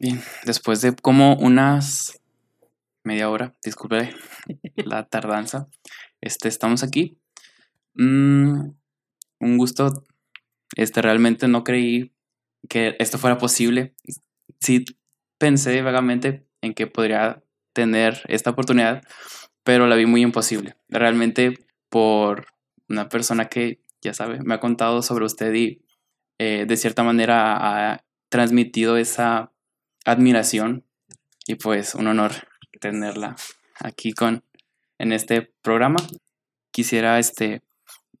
Bien, después de como unas media hora, disculpe la tardanza, este, estamos aquí. Mm, un gusto, este, realmente no creí que esto fuera posible. Sí pensé vagamente en que podría tener esta oportunidad, pero la vi muy imposible. Realmente por una persona que, ya sabe, me ha contado sobre usted y eh, de cierta manera ha transmitido esa admiración y pues un honor tenerla aquí con en este programa. Quisiera este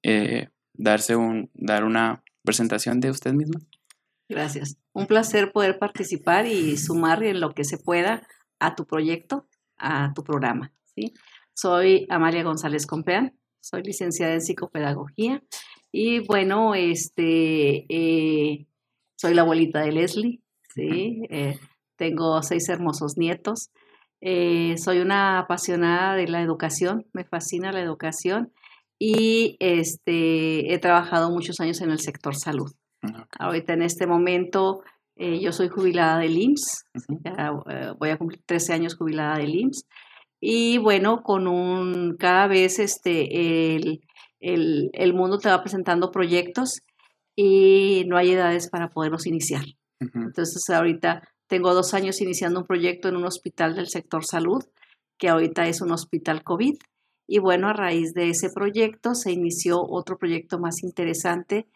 eh, darse un dar una presentación de usted misma. Gracias. Un placer poder participar y sumar en lo que se pueda a tu proyecto, a tu programa. ¿sí? Soy Amalia González Compeán, soy licenciada en psicopedagogía y bueno, este, eh, soy la abuelita de Leslie, ¿sí? Eh, tengo seis hermosos nietos. Eh, soy una apasionada de la educación, me fascina la educación y este, he trabajado muchos años en el sector salud. Ahorita en este momento yo soy jubilada del IMSS, voy a cumplir 13 años jubilada del IMSS y bueno, con un, cada vez este, el, el, el, mundo te va presentando proyectos y no hay edades para poderlos iniciar. Entonces ahorita tengo dos años iniciando un proyecto en un hospital del sector salud, que ahorita es un hospital COVID. Y bueno, a raíz de ese proyecto se inició otro proyecto más interesante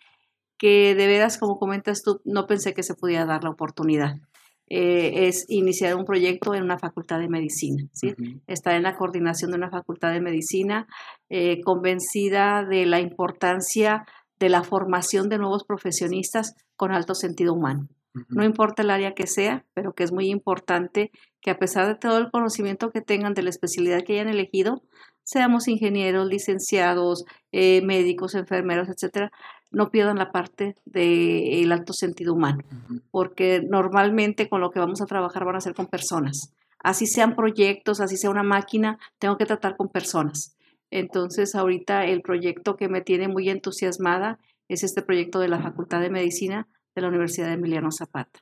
que de veras, como comentas tú, no pensé que se pudiera dar la oportunidad. Eh, es iniciar un proyecto en una facultad de medicina. ¿sí? Estar en la coordinación de una facultad de medicina, eh, convencida de la importancia de la formación de nuevos profesionistas con alto sentido humano. No importa el área que sea, pero que es muy importante que a pesar de todo el conocimiento que tengan de la especialidad que hayan elegido, seamos ingenieros, licenciados, eh, médicos, enfermeros, etcétera, no pierdan la parte del alto sentido humano, porque normalmente con lo que vamos a trabajar van a ser con personas. Así sean proyectos, así sea una máquina, tengo que tratar con personas. Entonces, ahorita el proyecto que me tiene muy entusiasmada es este proyecto de la Facultad de Medicina de la Universidad de Emiliano Zapata,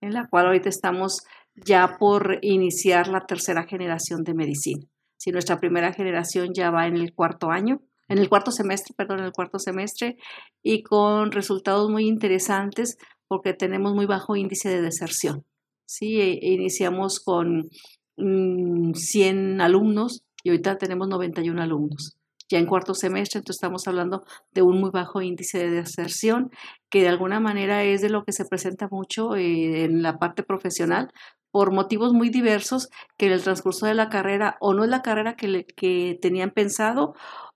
en la cual ahorita estamos ya por iniciar la tercera generación de medicina. Si nuestra primera generación ya va en el cuarto año, en el cuarto semestre, perdón, en el cuarto semestre, y con resultados muy interesantes porque tenemos muy bajo índice de deserción. Sí, e, iniciamos con 100 mm, alumnos y ahorita tenemos 91 alumnos. Ya en cuarto semestre, entonces estamos hablando de un muy bajo índice de deserción, que de alguna manera es de lo que se presenta mucho eh, en la parte profesional, por motivos muy diversos que en el transcurso de la carrera o no es la carrera que, que tenían pensado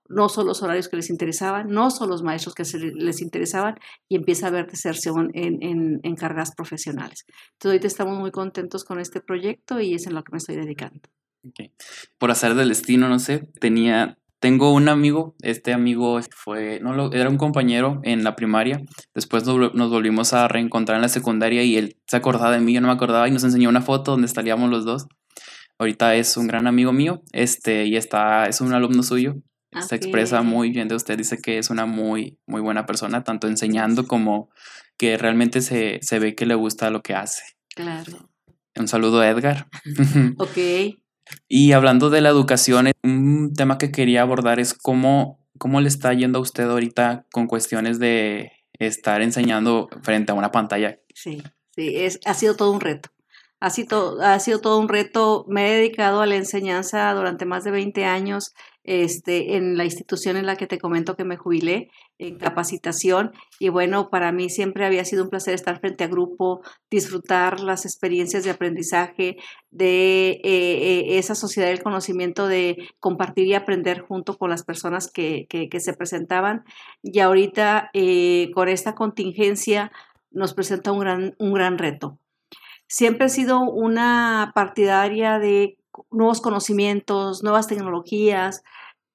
no son los horarios que les interesaban, no son los maestros que les interesaban y empieza a haber deserción en, en, carreras profesionales. Entonces ahorita estamos muy contentos con este proyecto y es en lo que me estoy dedicando. Por hacer del destino, no sé, tenía, tengo un amigo, este amigo fue, no lo, era un compañero en la primaria, después nos, volvimos a reencontrar en la secundaria y él se acordaba de mí, yo no me acordaba y nos enseñó una foto donde estaríamos los dos. Ahorita es un gran amigo mío, este, y está, es un alumno suyo, se expresa muy bien de usted, dice que es una muy, muy buena persona, tanto enseñando como que realmente se, se ve que le gusta lo que hace. Claro. Un saludo a Edgar. ok. Y hablando de la educación, un tema que quería abordar es cómo, cómo le está yendo a usted ahorita con cuestiones de estar enseñando frente a una pantalla. Sí, sí, es, ha sido todo un reto. Ha sido, ha sido todo un reto. Me he dedicado a la enseñanza durante más de 20 años este, en la institución en la que te comento que me jubilé, en capacitación. Y bueno, para mí siempre había sido un placer estar frente a grupo, disfrutar las experiencias de aprendizaje, de eh, eh, esa sociedad del conocimiento, de compartir y aprender junto con las personas que, que, se presentaban. Y ahorita, eh, con esta contingencia, nos presenta un gran, un gran reto. Siempre he sido una partidaria de nuevos conocimientos, nuevas tecnologías.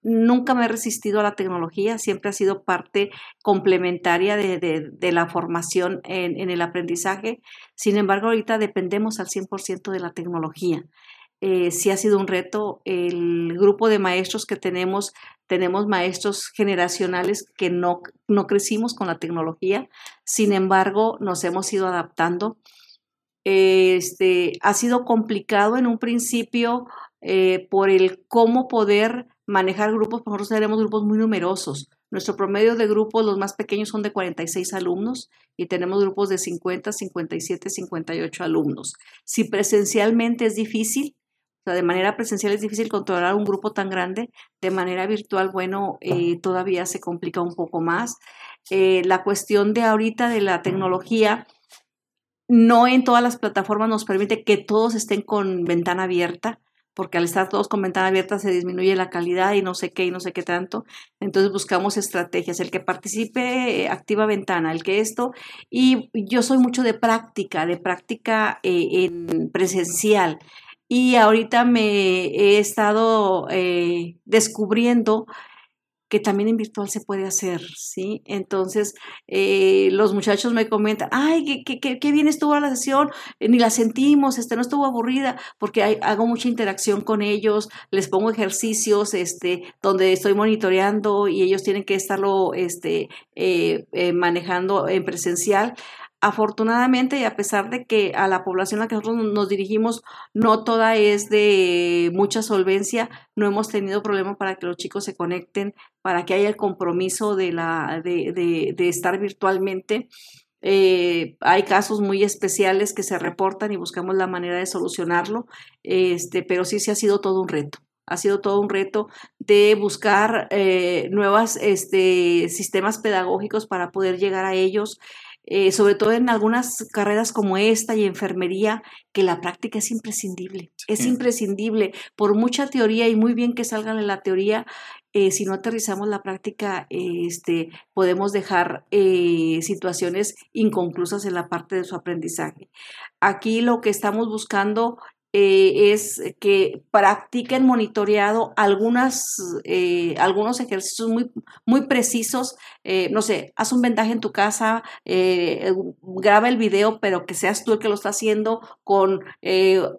Nunca me he resistido a la tecnología, siempre ha sido parte complementaria de, la formación en, el aprendizaje. Sin embargo, ahorita dependemos al 100% de la tecnología. Eh, sí ha sido un reto. El grupo de maestros que tenemos, tenemos maestros generacionales que no, no crecimos con la tecnología, sin embargo, nos hemos ido adaptando este, ha sido complicado en un principio eh, por el cómo poder manejar grupos, porque nosotros tenemos grupos muy numerosos. Nuestro promedio de grupos, los más pequeños, son de 46 alumnos y tenemos grupos de 50, 57, 58 alumnos. Si presencialmente es difícil, o sea, de manera presencial es difícil controlar un grupo tan grande, de manera virtual, bueno, eh, todavía se complica un poco más. Eh, la cuestión de ahorita de la tecnología, no en todas las plataformas nos permite que todos estén con ventana abierta porque al estar todos con ventana abierta se disminuye la calidad y no sé qué y no sé qué tanto. Entonces buscamos estrategias, el que participe eh, activa ventana, el que esto, y yo soy mucho de práctica, de práctica eh, en presencial. Y ahorita me he estado eh, descubriendo que también en virtual se puede hacer, ¿sí? Entonces, eh, los muchachos me comentan, ay, qué, bien estuvo la sesión, eh, ni la sentimos, este, no estuvo aburrida, porque hago mucha interacción con ellos, les pongo ejercicios, este, donde estoy monitoreando y ellos tienen que estarlo, este, eh, manejando en presencial. Afortunadamente, y a pesar de que a la población a la que nosotros nos dirigimos no toda es de mucha solvencia, no hemos tenido problema para que los chicos se conecten, para que haya el compromiso de, la, de, de, de estar virtualmente. Eh, hay casos muy especiales que se reportan y buscamos la manera de solucionarlo, este, pero sí se ha sido todo un reto ha sido todo un reto de buscar eh, nuevos este, sistemas pedagógicos para poder llegar a ellos. Eh, sobre todo en algunas carreras como esta y enfermería, que la práctica es imprescindible. Es imprescindible. Por mucha teoría y muy bien que salgan en la teoría, eh, si no aterrizamos la práctica, este, podemos dejar eh, situaciones inconclusas en la parte de su aprendizaje. Aquí lo que estamos buscando eh, es que practiquen monitoreado algunas, eh, algunos ejercicios muy, muy precisos. Eh, no sé, haz un vendaje en tu casa, graba el video, pero que seas tú el que lo está haciendo con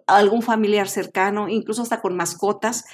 algún familiar cercano, incluso hasta con mascotas,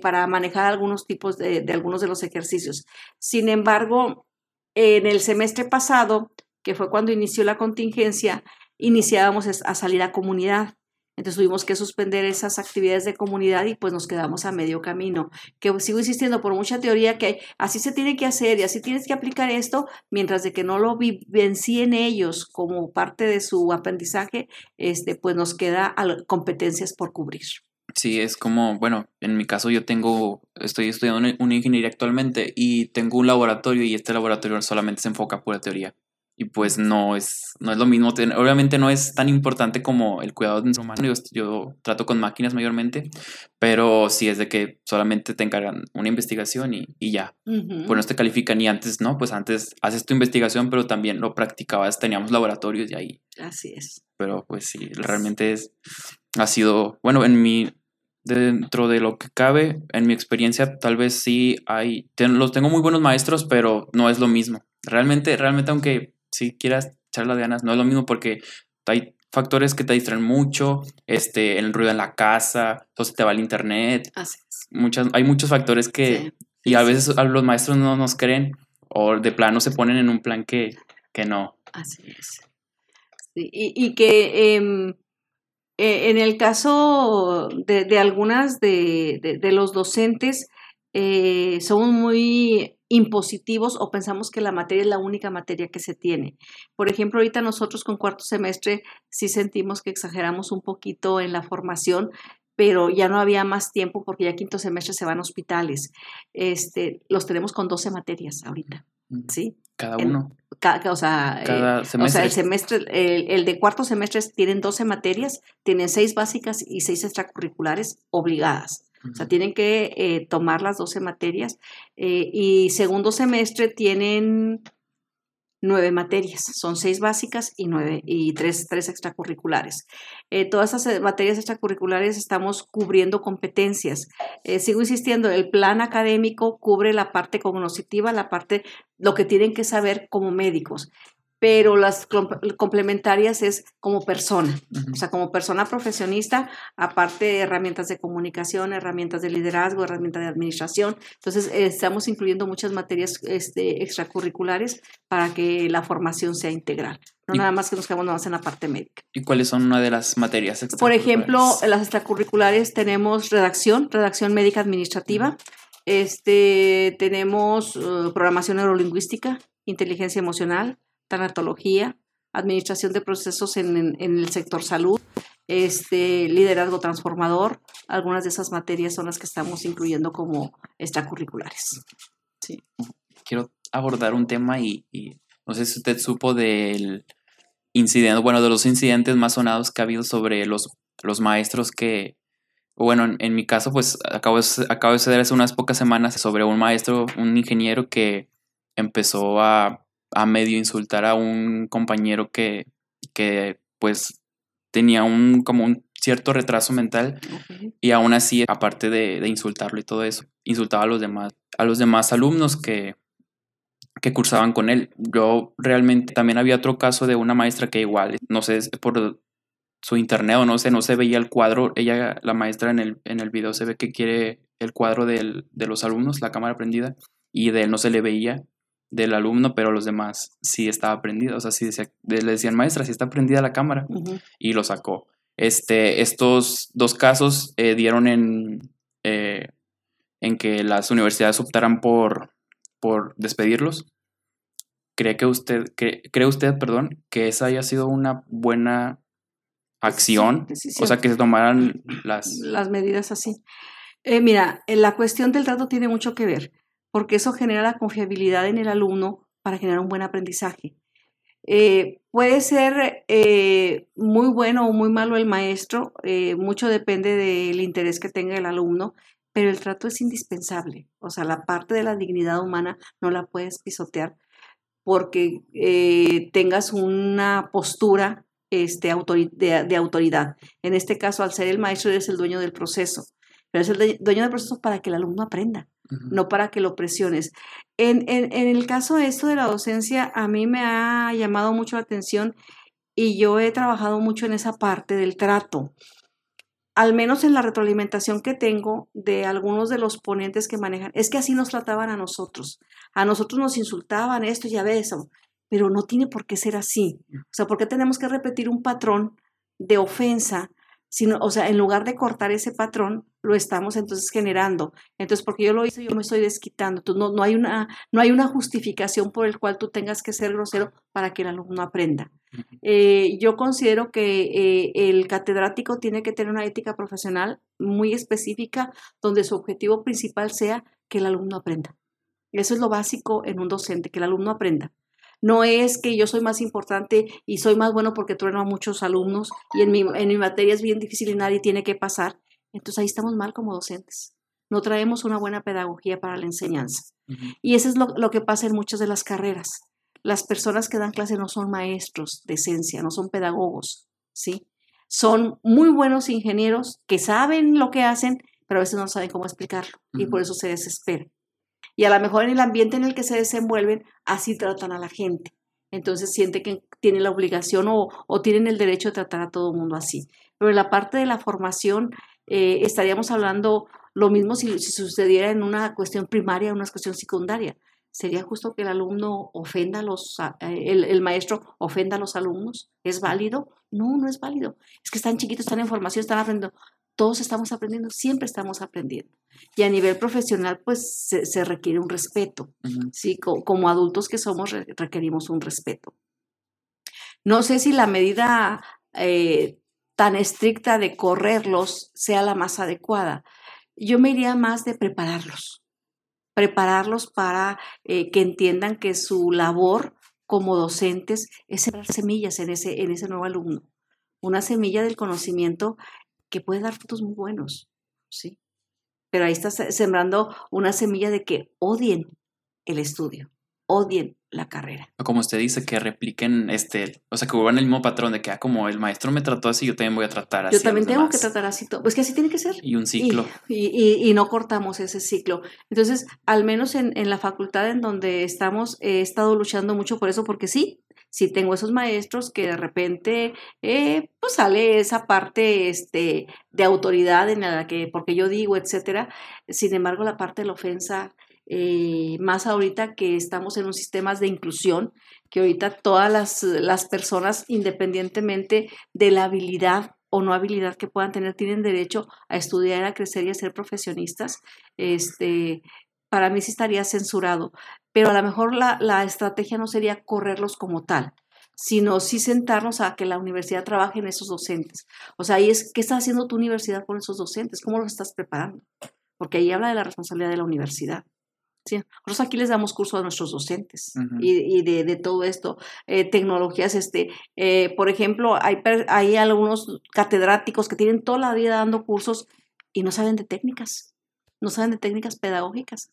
para manejar algunos tipos de, de algunos de los ejercicios. Sin embargo, en el semestre pasado, que fue cuando inició la contingencia, iniciábamos a salir a comunidad. Entonces tuvimos que suspender esas actividades de comunidad y pues nos quedamos a medio camino. Que sigo insistiendo por mucha teoría que así se tiene que hacer y así tienes que aplicar esto, mientras de que no lo vivencien ellos como parte de su aprendizaje, este, pues nos queda competencias por cubrir. Sí, es como, bueno, en mi caso yo tengo, estoy estudiando una ingeniería actualmente y tengo un laboratorio y este laboratorio solamente se enfoca a pura teoría y pues no es, no es lo mismo. Obviamente no es tan importante como el cuidado de nuestro humano. Yo, yo, trato con máquinas mayormente, pero sí es de que solamente te encargan una investigación y, y ya. Pues no te califican y antes, ¿no? Pues antes haces tu investigación, pero también lo practicabas, teníamos laboratorios y ahí. Así es. Pero pues sí, realmente es, ha sido, bueno, en mi, dentro de lo que cabe, en mi experiencia, tal vez sí hay, los tengo muy buenos maestros, pero no es lo mismo. Realmente, realmente, aunque si quieras charla de ganas, no es lo mismo porque hay factores que te distraen mucho, este, el ruido en la casa, entonces te va el internet. Muchas, hay muchos factores que, y a veces los maestros no nos creen o de plano se ponen en un plan que, que no. Así es. y, y, que em, e, en el caso de, de algunas de, de, de, los docentes, eh, son muy impositivos o pensamos que la materia es la única materia que se tiene. Por ejemplo, ahorita nosotros con cuarto semestre sí sentimos que exageramos un poquito en la formación, pero ya no había más tiempo porque ya quinto semestre se van a hospitales. Este, los tenemos con 12 materias ahorita, ¿sí? Cada uno. o, sea, eh, o, sea, el semestre, el, el, de cuarto semestre tienen 12 materias, tienen 6 básicas y 6 extracurriculares obligadas. O sea, tienen que eh, tomar las 12 materias eh, y segundo semestre tienen nueve materias, son seis básicas y nueve y tres, tres extracurriculares. Eh, todas esas materias extracurriculares estamos cubriendo competencias. sigo insistiendo, el plan académico cubre la parte cognitiva, la parte, lo que tienen que saber como médicos pero las complementarias es como persona, o sea, como persona profesionista, aparte de herramientas de comunicación, herramientas de liderazgo, herramientas de administración. Entonces, eh, estamos incluyendo muchas materias este, extracurriculares para que la formación sea integral. No nada más que nos quedamos nada más en la parte médica. ¿Y cuáles son una de las materias Por ejemplo, extracurriculares? en las extracurriculares tenemos redacción, redacción médica administrativa. Este, tenemos eh, programación neurolingüística, inteligencia emocional, tanatología, administración de procesos en, el sector salud, este, liderazgo transformador. Algunas de esas materias son las que estamos incluyendo como extracurriculares. quiero abordar un tema y, y no sé si usted supo del incidente, bueno, de los incidentes más sonados que ha habido sobre los, los maestros que, bueno, en, mi caso, pues acabo acabo de suceder hace unas pocas semanas sobre un maestro, un ingeniero que empezó a, a medio insultar a un compañero que, que pues tenía un, como un cierto retraso mental y aún así, aparte de, de insultarlo y todo eso, insultaba a los demás, a los demás alumnos que, que cursaban con él. Yo realmente también había otro caso de una maestra que igual, no sé, por su internet o no sé, no se veía el cuadro. Ella, la maestra en el, en el video se ve que quiere el cuadro del- de los alumnos, la cámara prendida, y de él no se le veía del alumno, pero los demás sí estaba prendida. O sea, sí decía, le decían, maestra, sí está prendida la cámara y lo sacó. Este, estos dos casos eh, dieron en, eh, en que las universidades optaran por, por despedirlos. ¿Cree que usted, que, cree usted, perdón, que esa haya sido una buena acción? O sea, que se tomaran las... las medidas así. Eh, mira, eh, la cuestión del dato tiene mucho que ver, porque eso genera la confiabilidad en el alumno para generar un buen aprendizaje. Eh, puede ser eh, muy bueno o muy malo el maestro, eh, mucho depende del interés que tenga el alumno, pero el trato es indispensable. O sea, la parte de la dignidad humana no la puedes pisotear porque tengas una postura este, de, autoridad. En este caso, al ser el maestro, eres el dueño del proceso. Pero es el dueño del proceso para que el alumno aprenda, No para que lo presiones. En, en, en el caso de esto de la docencia, a mí me ha llamado mucho la atención y yo he trabajado mucho en esa parte del trato. Al menos en la retroalimentación que tengo de algunos de los ponentes que manejan, es que así nos trataban a nosotros. A nosotros nos insultaban esto, ya ves, eso, pero no tiene por qué ser así. O sea, ¿por qué tenemos que repetir un patrón de ofensa? Sino, o sea, en lugar de cortar ese patrón, lo estamos entonces generando. Entonces, porque yo lo hice, yo me estoy desquitando. Tú, no, no, hay una, no hay una justificación por el cual tú tengas que ser grosero para que el alumno aprenda. Eh, yo considero que eh, el catedrático tiene que tener una ética profesional muy específica, donde su objetivo principal sea que el alumno aprenda. Eso es lo básico en un docente, que el alumno aprenda. No es que yo soy más importante y soy más bueno porque trueno a muchos alumnos y en mi, en mi materia es bien difícil y nadie tiene que pasar. Entonces ahí estamos mal como docentes. No traemos una buena pedagogía para la enseñanza. Y eso es lo, lo que pasa en muchas de las carreras. Las personas que dan clase no son maestros de esencia, no son pedagogos, ¿sí? Son muy buenos ingenieros que saben lo que hacen, pero a veces no saben cómo explicarlo y por eso se desesperan. Y a lo mejor en el ambiente en el que se desenvuelven, así tratan a la gente. Entonces siente que tienen la obligación o, o tienen el derecho de tratar a todo el mundo así. Pero en la parte de la formación eh, estaríamos hablando lo mismo si, sucediera en una cuestión primaria, en una cuestión secundaria. ¿Sería justo que el alumno ofenda a los, eh, el, el maestro ofenda a los alumnos? ¿Es válido? No, no es válido. Es que están chiquitos, están en formación, están aprendiendo. Todos estamos aprendiendo, siempre estamos aprendiendo. Y a nivel profesional, pues se, se requiere un respeto. ¿sí? Co- Como adultos que somos, re- requerimos un respeto. No sé si la medida eh, tan estricta de correrlos sea la más adecuada. Yo me iría más de prepararlos, prepararlos para eh, que entiendan que su labor como docentes es sembrar semillas en ese, en ese nuevo alumno, una semilla del conocimiento que puede dar frutos muy buenos, ¿sí? Pero ahí estás sembrando una semilla de que odien el estudio, odien la carrera. Como usted dice, que repliquen este, o sea, que vuelvan el mismo patrón de que, ah, como el maestro me trató así, yo también voy a tratar así. Yo también tengo que demás. tratar así todo. Pues que así tiene que ser. Y un Y, ciclo. y- y- y no cortamos ese ciclo. Entonces, al menos en, en la facultad en donde estamos, he estado luchando mucho por eso, porque sí, Sí tengo esos maestros que de repente eh, pues sale esa parte este, de autoridad en la que, porque yo digo, etcétera. Sin embargo, la parte de la ofensa, eh, más ahorita que estamos en un sistema de inclusión, que ahorita todas las, las personas, independientemente de la habilidad o no habilidad que puedan tener, tienen derecho a estudiar, a crecer y a ser profesionistas. Este, para mí sí estaría censurado, pero a lo mejor la, la estrategia no sería correrlos como tal, sino sí sentarnos a que la universidad trabaje en esos docentes. O sea, ahí es, ¿qué está haciendo tu universidad con esos docentes? ¿Cómo los estás preparando? Porque ahí habla de la responsabilidad de la universidad. Sí, nosotros aquí les damos curso a nuestros docentes y, y de, de, todo esto, eh, tecnologías, este, eh, por ejemplo, hay, hay algunos catedráticos que tienen toda la vida dando cursos y no saben de técnicas, no saben de técnicas pedagógicas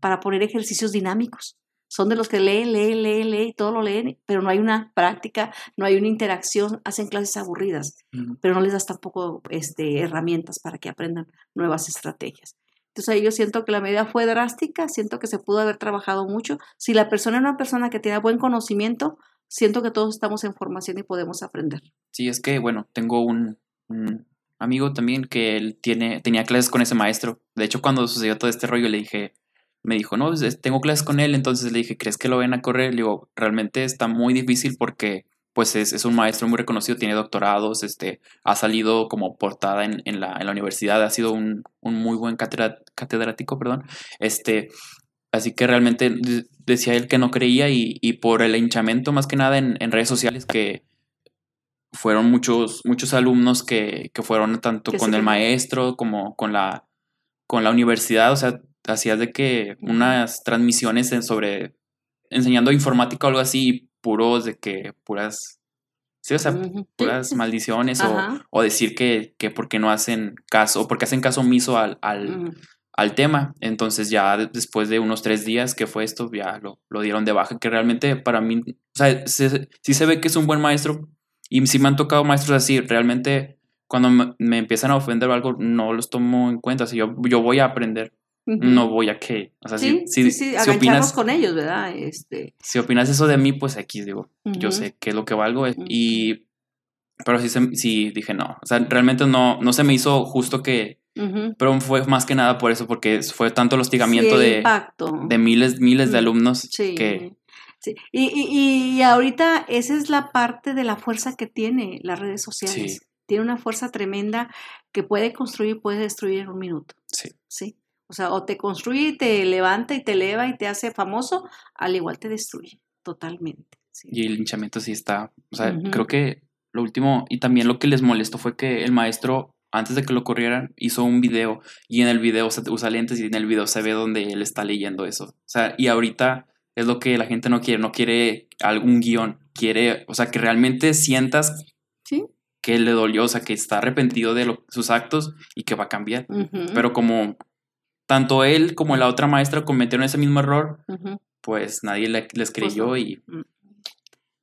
para poner ejercicios dinámicos. Son de los que leen, leen, leen, leen todo lo leen, pero no hay una práctica, no hay una interacción, hacen clases aburridas, pero no les das tampoco este, herramientas para que aprendan nuevas estrategias. Entonces ahí yo siento que la medida fue drástica, siento que se pudo haber trabajado mucho. Si la persona es una persona que tiene buen conocimiento, siento que todos estamos en formación y podemos aprender. Sí, es que, bueno, tengo un, un amigo también que él tiene, tenía clases con ese maestro. De hecho, cuando sucedió todo este rollo, le dije, me dijo, no, pues, tengo clases con él, entonces le dije, ¿crees que lo ven a correr? Le digo, realmente está muy difícil porque pues es, es, un maestro muy reconocido, tiene doctorados, este, ha salido como portada en, en, la, en la, universidad, ha sido un, un muy buen catedrático, perdón, este, así que realmente decía él que no creía y, y por el hinchamiento más que nada en, en, redes sociales que fueron muchos, muchos alumnos que, que fueron tanto con el maestro como con la, con la universidad, o sea, hacías de que unas transmisiones sobre enseñando informática o algo así, puros de que puras, sí, o sea, puras maldiciones o, o, decir que, que porque no hacen caso, o porque hacen caso omiso al, al, al, tema. Entonces ya después de unos tres días que fue esto, ya lo, lo dieron de baja, que realmente para mí, o sea, se, sí se ve que es un buen maestro y sí me han tocado maestros así, realmente cuando me, me empiezan a ofender o algo, no los tomo en cuenta, o sea, yo, yo voy a aprender. Uh -huh. No voy a que, o sea, sí, si, sí, si, sí, si opinas con ellos, ¿verdad? Este... Si opinas eso de mí, pues aquí digo, uh -huh. yo sé qué es lo que valgo -huh. y, pero sí, sí dije no, o sea, realmente no, no se me hizo justo que, pero fue más que nada por eso, porque fue tanto el hostigamiento sí, de, impacto. de miles, miles de alumnos sí. que... Sí. Y, y, y, ahorita esa es la parte de la fuerza que tiene las redes sociales. Tiene una fuerza tremenda que puede construir y puede destruir en un minuto. Sí. Sí. O sea, o te construye y te levanta y te eleva y te hace famoso, al igual te destruye totalmente. Sí. Y el linchamiento sí está, o sea, uh -huh. creo que lo último, y también lo que les molestó fue que el maestro, antes de que lo corrieran, hizo un video y en el video o sea, usa lentes y en el video se ve donde él está leyendo eso. O sea, y ahorita es lo que la gente no quiere, no quiere algún guion, quiere, o sea, que realmente sientas ¿Sí? que le dolió, o sea, que está arrepentido de lo, sus actos y que va a cambiar. Uh -huh. Pero como tanto él como la otra maestra cometieron ese mismo error, uh -huh. pues nadie le, les creyó pues no. y...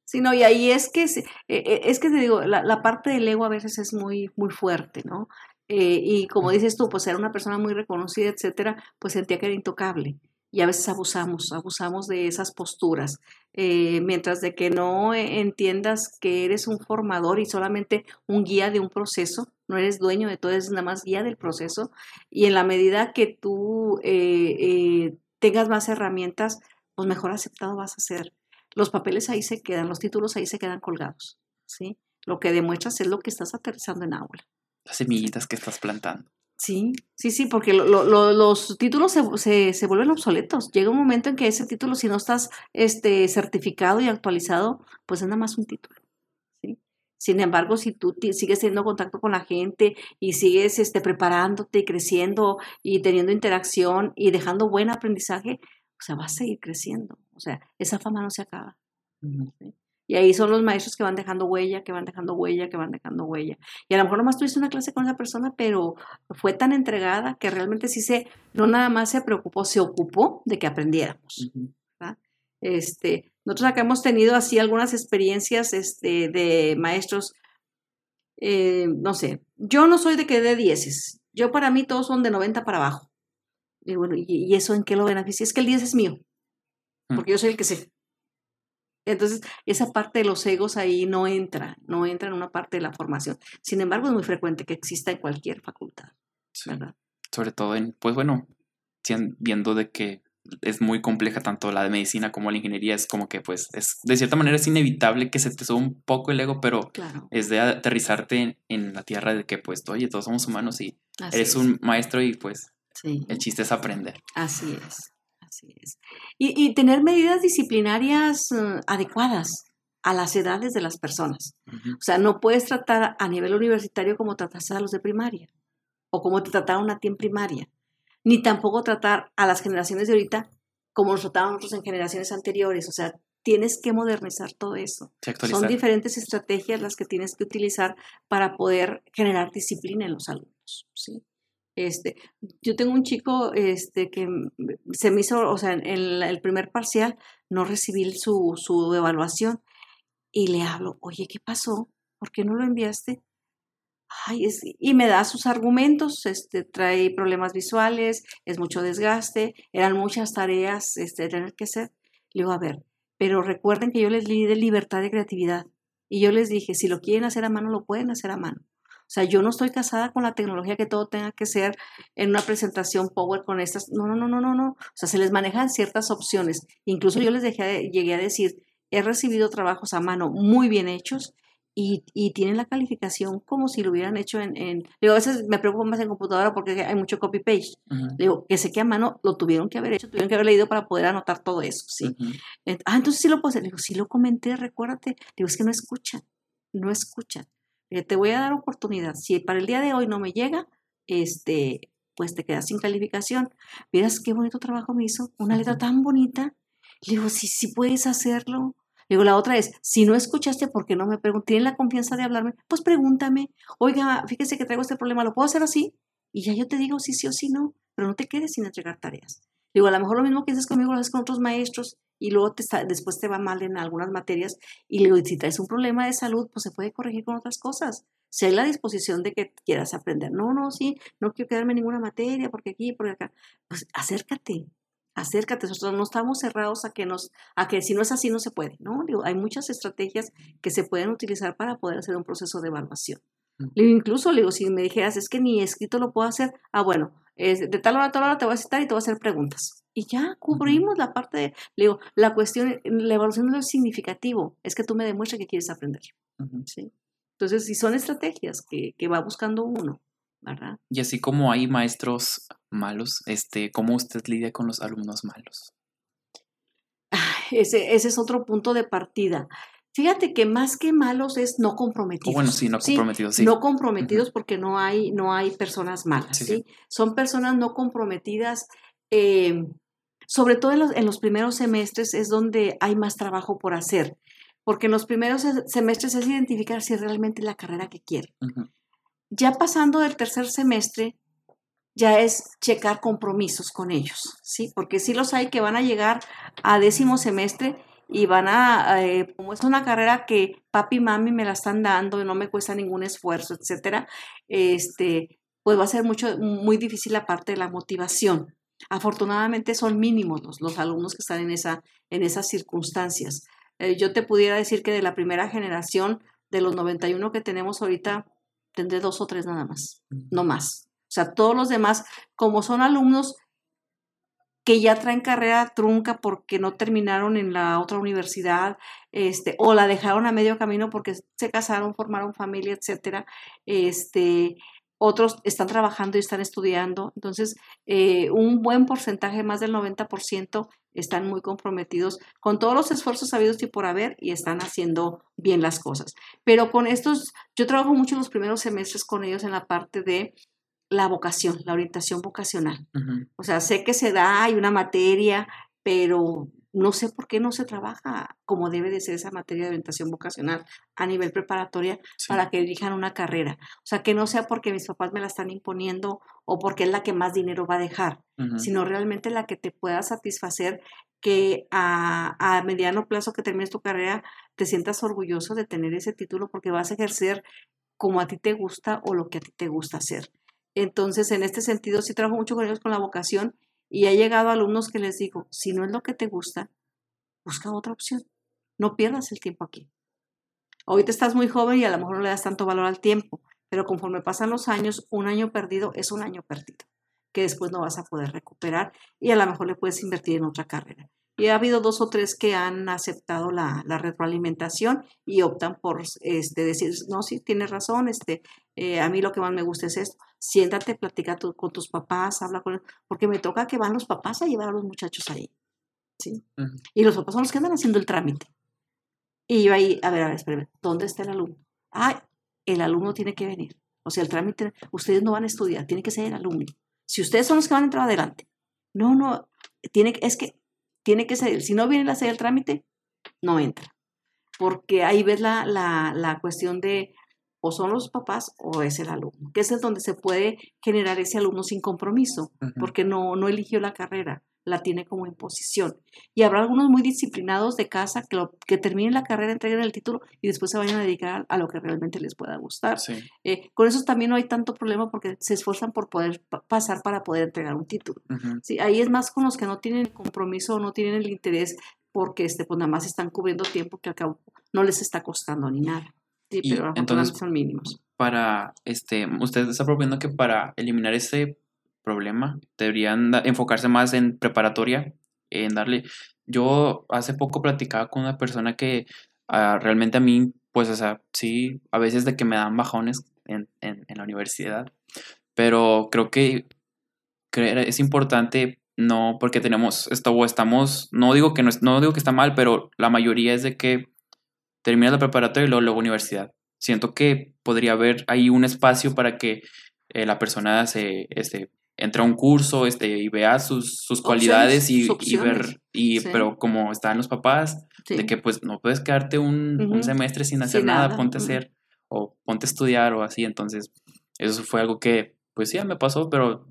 Sí, no, y ahí es que, es que te digo, la, la, parte del ego a veces es muy, muy fuerte, ¿no? Eh, y como dices tú, pues era una persona muy reconocida, etcétera, pues sentía que era intocable. Y a veces abusamos, abusamos de esas posturas. Eh, mientras de que no entiendas que eres un formador y solamente un guía de un proceso, no eres dueño de todo, eres nada más guía del proceso. Y en la medida que tú eh, eh, tengas más herramientas, pues mejor aceptado vas a ser. Los papeles ahí se quedan, los títulos ahí se quedan colgados. ¿sí? Lo que demuestras es lo que estás aterrizando en aula. Las semillitas que estás plantando. Sí, sí, sí, porque lo, lo, los títulos se, se, se, vuelven obsoletos. Llega un momento en que ese título, si no estás este, certificado y actualizado, pues es nada más un título. ¿sí? Sin embargo, si tú sigues teniendo contacto con la gente y sigues este, preparándote y creciendo y teniendo interacción y dejando buen aprendizaje, o sea, vas a seguir creciendo. O sea, esa fama no se acaba. Y ahí son los maestros que van dejando huella, que van dejando huella, que van dejando huella. Y a lo mejor nomás tuviste una clase con esa persona, pero fue tan entregada que realmente sí se, no nada más se preocupó, se ocupó de que aprendiéramos. Uh -huh. este, nosotros acá hemos tenido así algunas experiencias este, de maestros, eh, no sé, yo no soy de que dé dieces, yo para mí todos son de 90 para abajo. Y bueno, ¿y, y eso en qué lo beneficia? Es que el 10 es mío, porque yo soy el que sé. Entonces, esa parte de los egos ahí no entra, no entra en una parte de la formación. Sin embargo, es muy frecuente que exista en cualquier facultad, Sí. ¿verdad? Sobre todo en, pues bueno, viendo de que es muy compleja tanto la de medicina como la ingeniería, es como que pues es, de cierta manera es inevitable que se te suba un poco el ego, pero Claro. es de aterrizarte en, en la tierra de que pues, oye, todos somos humanos y Así eres es. un maestro y pues Sí. el chiste es aprender. Así es, así es. Y, y tener medidas disciplinarias eh, adecuadas a las edades de las personas. O sea, no puedes tratar a nivel universitario como trataste a los de primaria o como te trataron a ti en primaria, ni tampoco tratar a las generaciones de ahorita como nos trataban nosotros en generaciones anteriores. O sea, tienes que modernizar todo eso. Son diferentes estrategias las que tienes que utilizar para poder generar disciplina en los alumnos, ¿sí? Este, yo tengo un chico este, que se me hizo, o sea, en el, primer parcial no recibí su, su evaluación y le hablo, oye, ¿qué pasó? ¿Por qué no lo enviaste? Ay, y me da sus argumentos, este, trae problemas visuales, es mucho desgaste, eran muchas tareas este, tener que hacer. Le digo, a ver, pero recuerden que yo les di de libertad de creatividad y yo les dije, si lo quieren hacer a mano, lo pueden hacer a mano. O sea, yo no estoy casada con la tecnología que todo tenga que ser en una presentación Power con estas. No, no, no, no, no, no. O sea, se les manejan ciertas opciones. Incluso yo les dejé, llegué a decir, he recibido trabajos a mano muy bien hechos y, y tienen la calificación como si lo hubieran hecho en, en... Digo, a veces me preocupo más en computadora porque hay mucho copy-paste. Ujú, Digo, que sé que a mano lo tuvieron que haber hecho, tuvieron que haber leído para poder anotar todo eso, ¿sí? Ah, entonces sí lo puedo hacer. Le digo, sí lo comenté, recuérdate. Digo, es que no escuchan, no escuchan. Le digo, te voy a dar oportunidad. Si para el día de hoy no me llega, este, pues te quedas sin calificación. Miras qué bonito trabajo me hizo, una letra tan bonita. Le digo, sí, sí puedes hacerlo. Le digo, la otra es, si no escuchaste, ¿por qué no me preguntas? ¿Tienes la confianza de hablarme? Pues pregúntame. Oiga, fíjese que traigo este problema, ¿lo puedo hacer así? Y ya yo te digo sí, sí o sí no, pero no te quedes sin entregar tareas. Digo, a lo mejor lo mismo que haces conmigo lo haces con otros maestros y luego te está- después te va mal en algunas materias. Y le digo, si traes un problema de salud, pues se puede corregir con otras cosas. Si hay la disposición de que quieras aprender. No, no, sí, no quiero quedarme en ninguna materia porque aquí, porque acá. Pues acércate, acércate. Nosotros no estamos cerrados a que nos, a que si no es así no se puede, ¿no? Digo, hay muchas estrategias que se pueden utilizar para poder hacer un proceso de evaluación. Mm. Digo, incluso, le digo, si me dijeras, es que ni escrito lo puedo hacer, ah, bueno, es de tal hora a tal hora te voy a citar y te voy a hacer preguntas. Y ya cubrimos la parte de, le digo, la cuestión, la evaluación no es significativo, es que tú me demuestres que quieres aprender, Ujú. ¿sí? Entonces, si son estrategias que, que va buscando uno, ¿verdad? Y así como hay maestros malos, este, ¿cómo usted lidia con los alumnos malos? Ese, ese es otro punto de partida. Fíjate que más que malos es no comprometidos. bueno, sí, no comprometidos, sí. No comprometidos porque no hay, no hay personas malas, Sí, ¿sí? sí. Son personas no comprometidas. eh, sobre todo en los, en los primeros semestres es donde hay más trabajo por hacer, porque en los primeros se- semestres es identificar si es realmente la carrera que quiere. Ujú, Ya pasando del tercer semestre, ya es checar compromisos con ellos, ¿sí? Porque sí los hay que van a llegar a décimo semestre y van a, eh, como es una carrera que papi y mami me la están dando y no me cuesta ningún esfuerzo, etcétera, este, pues va a ser mucho, muy difícil la parte de la motivación. Afortunadamente son mínimos los, los alumnos que están en, esa, en esas circunstancias. Eh, yo te pudiera decir que de la primera generación, de los 91 que tenemos ahorita, tendré dos o tres nada más, no más. O sea, todos los demás, como son alumnos que ya traen carrera trunca porque no terminaron en la otra universidad, este, o la dejaron a medio camino porque se casaron, formaron familia, etcétera, este, otros están trabajando y están estudiando. Entonces, eh, un buen porcentaje, más del 90%, están muy comprometidos con todos los esfuerzos habidos y por haber y están haciendo bien las cosas. Pero con estos, yo trabajo mucho los primeros semestres con ellos en la parte de la vocación, la orientación vocacional. O sea, sé que se da, hay una materia, pero no sé por qué no se trabaja como debe de ser esa materia de orientación vocacional a nivel preparatoria Sí. para que elijan una carrera. O sea, que no sea porque mis papás me la están imponiendo o porque es la que más dinero va a dejar, sino realmente la que te pueda satisfacer que a, a mediano plazo que termines tu carrera te sientas orgulloso de tener ese título porque vas a ejercer como a ti te gusta o lo que a ti te gusta hacer. Entonces, en este sentido, sí trabajo mucho con ellos con la vocación y ha llegado alumnos que les digo, si no es lo que te gusta, busca otra opción. no pierdas el tiempo aquí. Ahorita estás muy joven y a lo mejor no le das tanto valor al tiempo, pero conforme pasan los años, un año perdido es un año perdido, que después no vas a poder recuperar y a lo mejor le puedes invertir en otra carrera. Y ha habido dos o tres que han aceptado la, retroalimentación y optan por este, decir, no, sí, tienes razón, este, eh, a mí lo que más me gusta es esto. Siéntate, platica con tus papás, habla con ellos, porque me toca que van los papás a llevar a los muchachos ahí. ¿sí? Y los papás son los que andan haciendo el trámite. Y yo ahí, a ver, a ver, espérame, ¿dónde está el alumno? Ah, el alumno tiene que venir. O sea, el trámite, ustedes no van a estudiar, tiene que ser el alumno. Si ustedes son los que van a entrar adelante. No, no, tiene, es que tiene que ser, si no viene a hacer el trámite, no entra. Porque ahí ves la, la, la cuestión de o son los papás o es el alumno, que es el donde se puede generar ese alumno sin compromiso, porque no, no eligió la carrera la tiene como imposición. Y habrá algunos muy disciplinados de casa que, que terminen la carrera, entreguen el título y después se vayan a dedicar a lo que realmente les pueda gustar. Eh, con eso también no hay tanto problema porque se esfuerzan por poder pasar para poder entregar un título. sí, ahí es más con los que no tienen compromiso o no tienen el interés porque este, pues nada más están cubriendo tiempo que al cabo no les está costando ni nada. Sí, pero entonces son mínimos. Para, este, usted está proponiendo que para eliminar ese problema. Deberían enfocarse más en preparatoria, en darle... Yo hace poco platicaba con una persona que ah, realmente a mí, pues, o sea, sí, a veces de que me dan bajones en, la universidad, pero creo que es importante no porque tenemos esto o estamos no digo que no, no digo que está mal pero la mayoría es de que terminas la preparatoria y luego, luego universidad. Siento que podría haber ahí un espacio para que eh, la persona se este, entra a un curso este, y vea sus, sus cualidades y, y, ver, y, pero como están los papás, de que pues no puedes quedarte un, un semestre sin hacer nada, ponte a hacer o ponte a estudiar o así, entonces eso fue algo que pues sí, me pasó, pero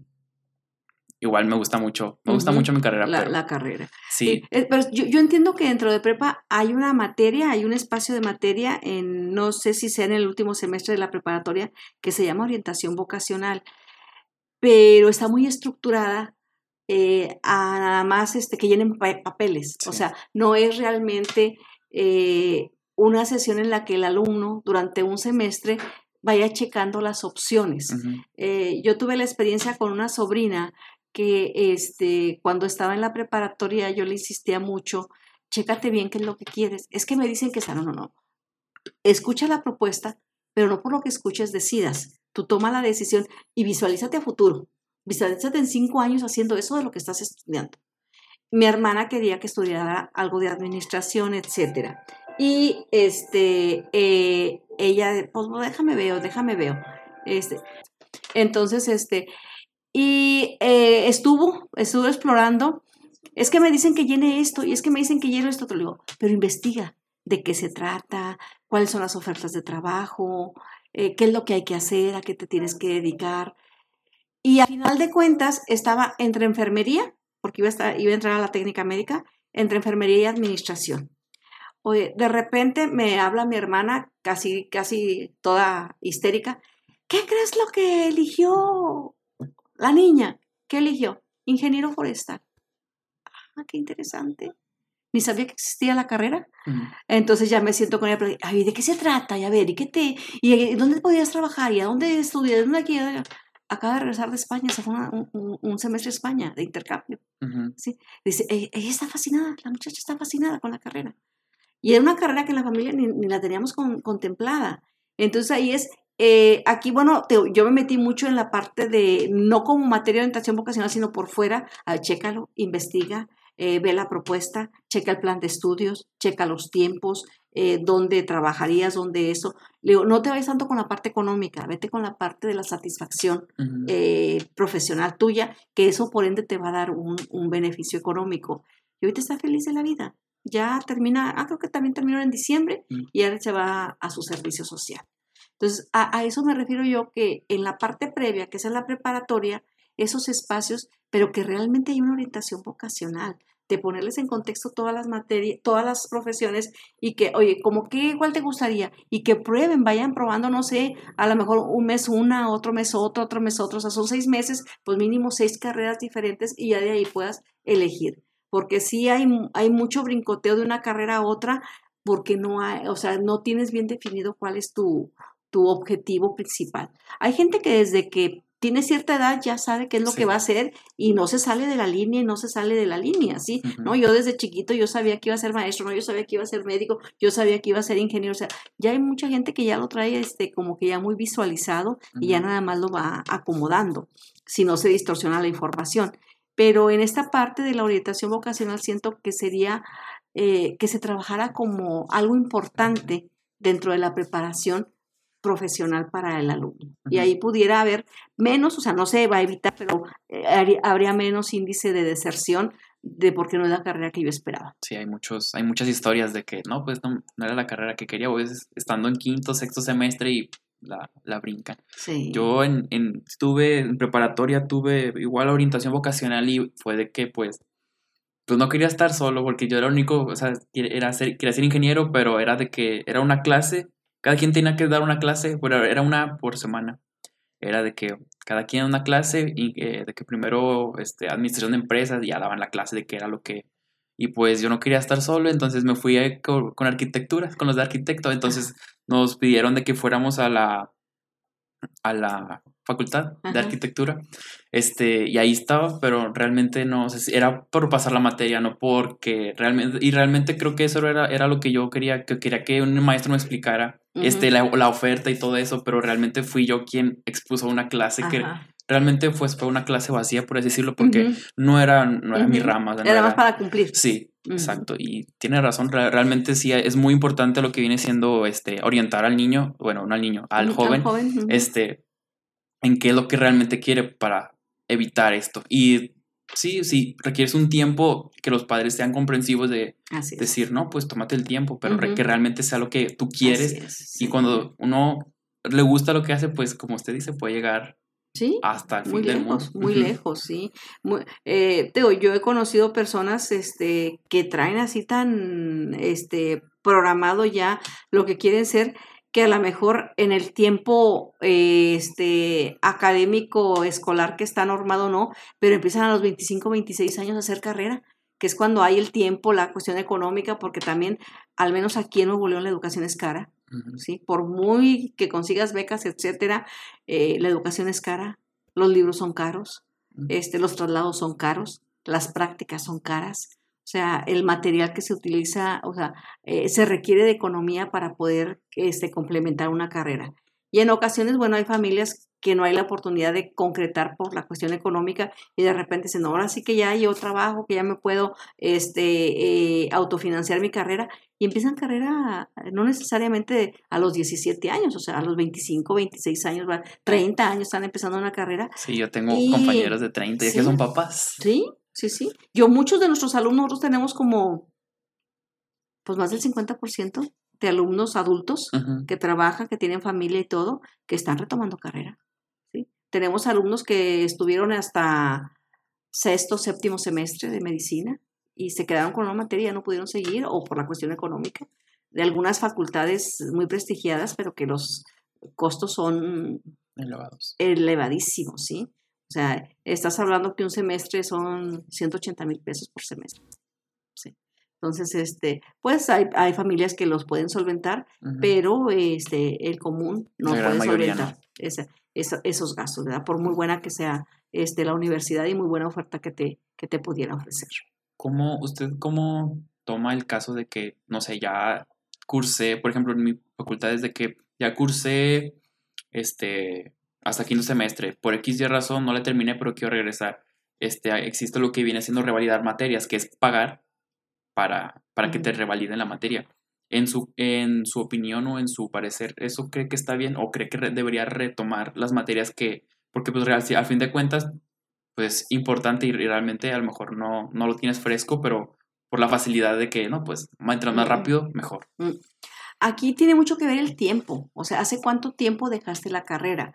igual me gusta mucho, me gusta mucho mi carrera. La, la carrera. Sí. Eh, pero yo, yo, entiendo que dentro de prepa hay una materia, hay un espacio de materia, en, no sé si sea en el último semestre de la preparatoria, que se llama orientación vocacional pero está muy estructurada eh, a nada más este, que llenen papeles. O sea, no es realmente eh, una sesión en la que el alumno durante un semestre vaya checando las opciones. Eh, yo tuve la experiencia con una sobrina que este, cuando estaba en la preparatoria yo le insistía mucho, chécate bien qué es lo que quieres. Es que me dicen que está, no, no, no. Escucha la propuesta, pero no por lo que escuches decidas. Tú toma la decisión y visualízate a futuro. Visualízate en cinco años haciendo eso de lo que estás estudiando. Mi hermana quería que estudiara algo de administración, etc. Y este, eh, ella, pues déjame veo, déjame veo. Este, entonces, este, y eh, estuvo, estuvo explorando. Es que me dicen que llene esto y es que me dicen que llene esto, te digo, pero investiga de qué se trata, cuáles son las ofertas de trabajo, eh, qué es lo que hay que hacer, a qué te tienes que dedicar. Y al final de cuentas estaba entre enfermería, porque iba a, estar, iba a entrar a la técnica médica, entre enfermería y administración. Oye, de repente me habla mi hermana, casi, casi toda histérica, ¿qué crees lo que eligió la niña? ¿Qué eligió? Ingeniero forestal. Ah, qué interesante ni sabía que existía la carrera. Entonces ya me siento con ella, ay, ¿de qué se trata? Y a ver, ¿y qué te, y dónde podías trabajar? ¿Y a dónde estudias? ¿Dónde aquí? Acaba de regresar de España, se fue un, semestre a España de intercambio. ¿sí? Dice, e, ella está fascinada, la muchacha está fascinada con la carrera. Y era una carrera que en la familia ni, la teníamos contemplada. Entonces ahí es, eh, aquí, bueno, yo me metí mucho en la parte de, no como materia de orientación vocacional, sino por fuera, a, chécalo, investiga, eh, ve la propuesta, checa el plan de estudios, checa los tiempos, eh, dónde trabajarías, dónde eso. Le digo, no te vayas tanto con la parte económica, vete con la parte de la satisfacción eh, profesional tuya, que eso por ende te va a dar un, beneficio económico. Y ahorita está feliz de la vida. Ya termina, ah, creo que también terminó en diciembre mm. y ahora se va a su servicio social. Entonces, a, eso me refiero yo que en la parte previa, que es en la preparatoria, esos espacios pero que realmente hay una orientación vocacional, de ponerles en contexto todas las materias, todas las profesiones y que, oye, como que igual te gustaría y que prueben, vayan probando, no sé, a lo mejor un mes una, otro mes otro, otro mes otro, o sea, son seis meses, pues mínimo seis carreras diferentes y ya de ahí puedas elegir, porque sí hay, hay mucho brincoteo de una carrera a otra, porque no hay, o sea, no tienes bien definido cuál es tu, tu objetivo principal. Hay gente que desde que tiene cierta edad ya sabe qué es lo que va a hacer y no se sale de la línea y no se sale de la línea, ¿sí? ¿No? Yo desde chiquito yo sabía que iba a ser maestro, ¿no? Yo sabía que iba a ser médico, yo sabía que iba a ser ingeniero, o sea, ya hay mucha gente que ya lo trae este como que ya muy visualizado y ya nada más lo va acomodando, si no se distorsiona la información. Pero en esta parte de la orientación vocacional siento que sería eh, que se trabajara como algo importante dentro de la preparación profesional para el alumno. Y ahí pudiera haber menos, o sea, no se va a evitar, pero eh, habría menos índice de deserción de porque no es la carrera que yo esperaba. Sí, hay muchos, hay muchas historias de que no, pues no, era la carrera que quería, es estando en quinto, sexto semestre y la, la brincan. Sí. Yo en, en, estuve en preparatoria, tuve igual orientación vocacional y fue de que pues pues no quería estar solo porque yo era el único, o sea, era ser, quería ser ingeniero, pero era de que era una clase cada quien tenía que dar una clase, bueno, era una por semana. Era de que cada quien una clase y de que primero este, administración de empresas ya daban la clase de qué era lo que... Y pues yo no quería estar solo, entonces me fui con, con arquitectura, con los de arquitecto. Entonces nos pidieron de que fuéramos a la, a la facultad de arquitectura. Este, y ahí estaba, pero realmente no, era por pasar la materia, no porque realmente, y realmente creo que eso era, era lo que yo quería, que quería que un maestro me explicara, este, la, la, oferta y todo eso, pero realmente fui yo quien expuso una clase que realmente fue, fue una clase vacía, por así decirlo, porque no era, no era mi rama. era, más para cumplir. Sí, exacto. Y tiene razón, realmente sí es muy importante lo que viene siendo este, orientar al niño, bueno, no al niño, al joven, este, en qué es lo que realmente quiere para evitar esto. Y sí, sí, requieres un tiempo que los padres sean comprensivos de decir, no, pues tómate el tiempo, pero que realmente sea lo que tú quieres. Y cuando uno le gusta lo que hace, pues como usted dice, puede llegar Sí, hasta el muy fin lejos, muy lejos, sí. Muy, eh, yo he conocido personas este, que traen así tan este, programado ya lo que quieren ser, que a lo mejor en el tiempo este, académico, escolar que está normado no, pero empiezan a los 25, 26 años a hacer carrera, que es cuando hay el tiempo, la cuestión económica, porque también, al menos aquí en Nuevo León, la educación es cara. ¿sí? Por muy que consigas becas, etcétera, eh, la educación es cara, los libros son caros, este, los traslados son caros, las prácticas son caras, o sea, el material que se utiliza, o sea, eh, se requiere de economía para poder este, complementar una carrera. Y en ocasiones, bueno, hay familias que no hay la oportunidad de concretar por la cuestión económica y de repente dicen, ahora sí que ya yo trabajo, que ya me puedo este, eh, autofinanciar mi carrera y empiezan carrera no necesariamente a los 17 años, o sea, a los 25, 26 años, 30 años están empezando una carrera. Sí, yo tengo compañeros de 30 y que son papás. Sí, sí, sí. Yo, muchos de nuestros alumnos, nosotros tenemos como, pues más del 50% de alumnos adultos que trabajan, que tienen familia y todo, que están retomando carrera. Tenemos alumnos que estuvieron hasta sexto, séptimo semestre de medicina y se quedaron con una materia, no pudieron seguir o por la cuestión económica de algunas facultades muy prestigiadas, pero que los costos son elevados. elevadísimos, ¿sí? O sea, estás hablando que un semestre son 180 mil pesos por semestre. ¿sí? Entonces, este, pues hay, hay, familias que los pueden solventar, pero este, el común no puede solventar esos gastos, ¿verdad? Por muy buena que sea este, la universidad y muy buena oferta que te, que te pudiera ofrecer. ¿Cómo usted cómo toma el caso de que, no sé, ya cursé, por ejemplo, en mi facultad es de que ya cursé este hasta quinto semestre, por X y razón no le terminé, pero quiero regresar. Este, existe lo que viene siendo revalidar materias, que es pagar para, para que te revaliden la materia. En su, en su opinión o en su parecer, ¿eso cree que está bien o cree que debería retomar las materias que, porque pues real, al fin de cuentas pues importante y realmente a lo mejor no, no lo tienes fresco, pero por la facilidad de que, no, pues mientras más rápido, mejor. Mm. Aquí tiene mucho que ver el tiempo, o sea, ¿hace cuánto tiempo dejaste la carrera?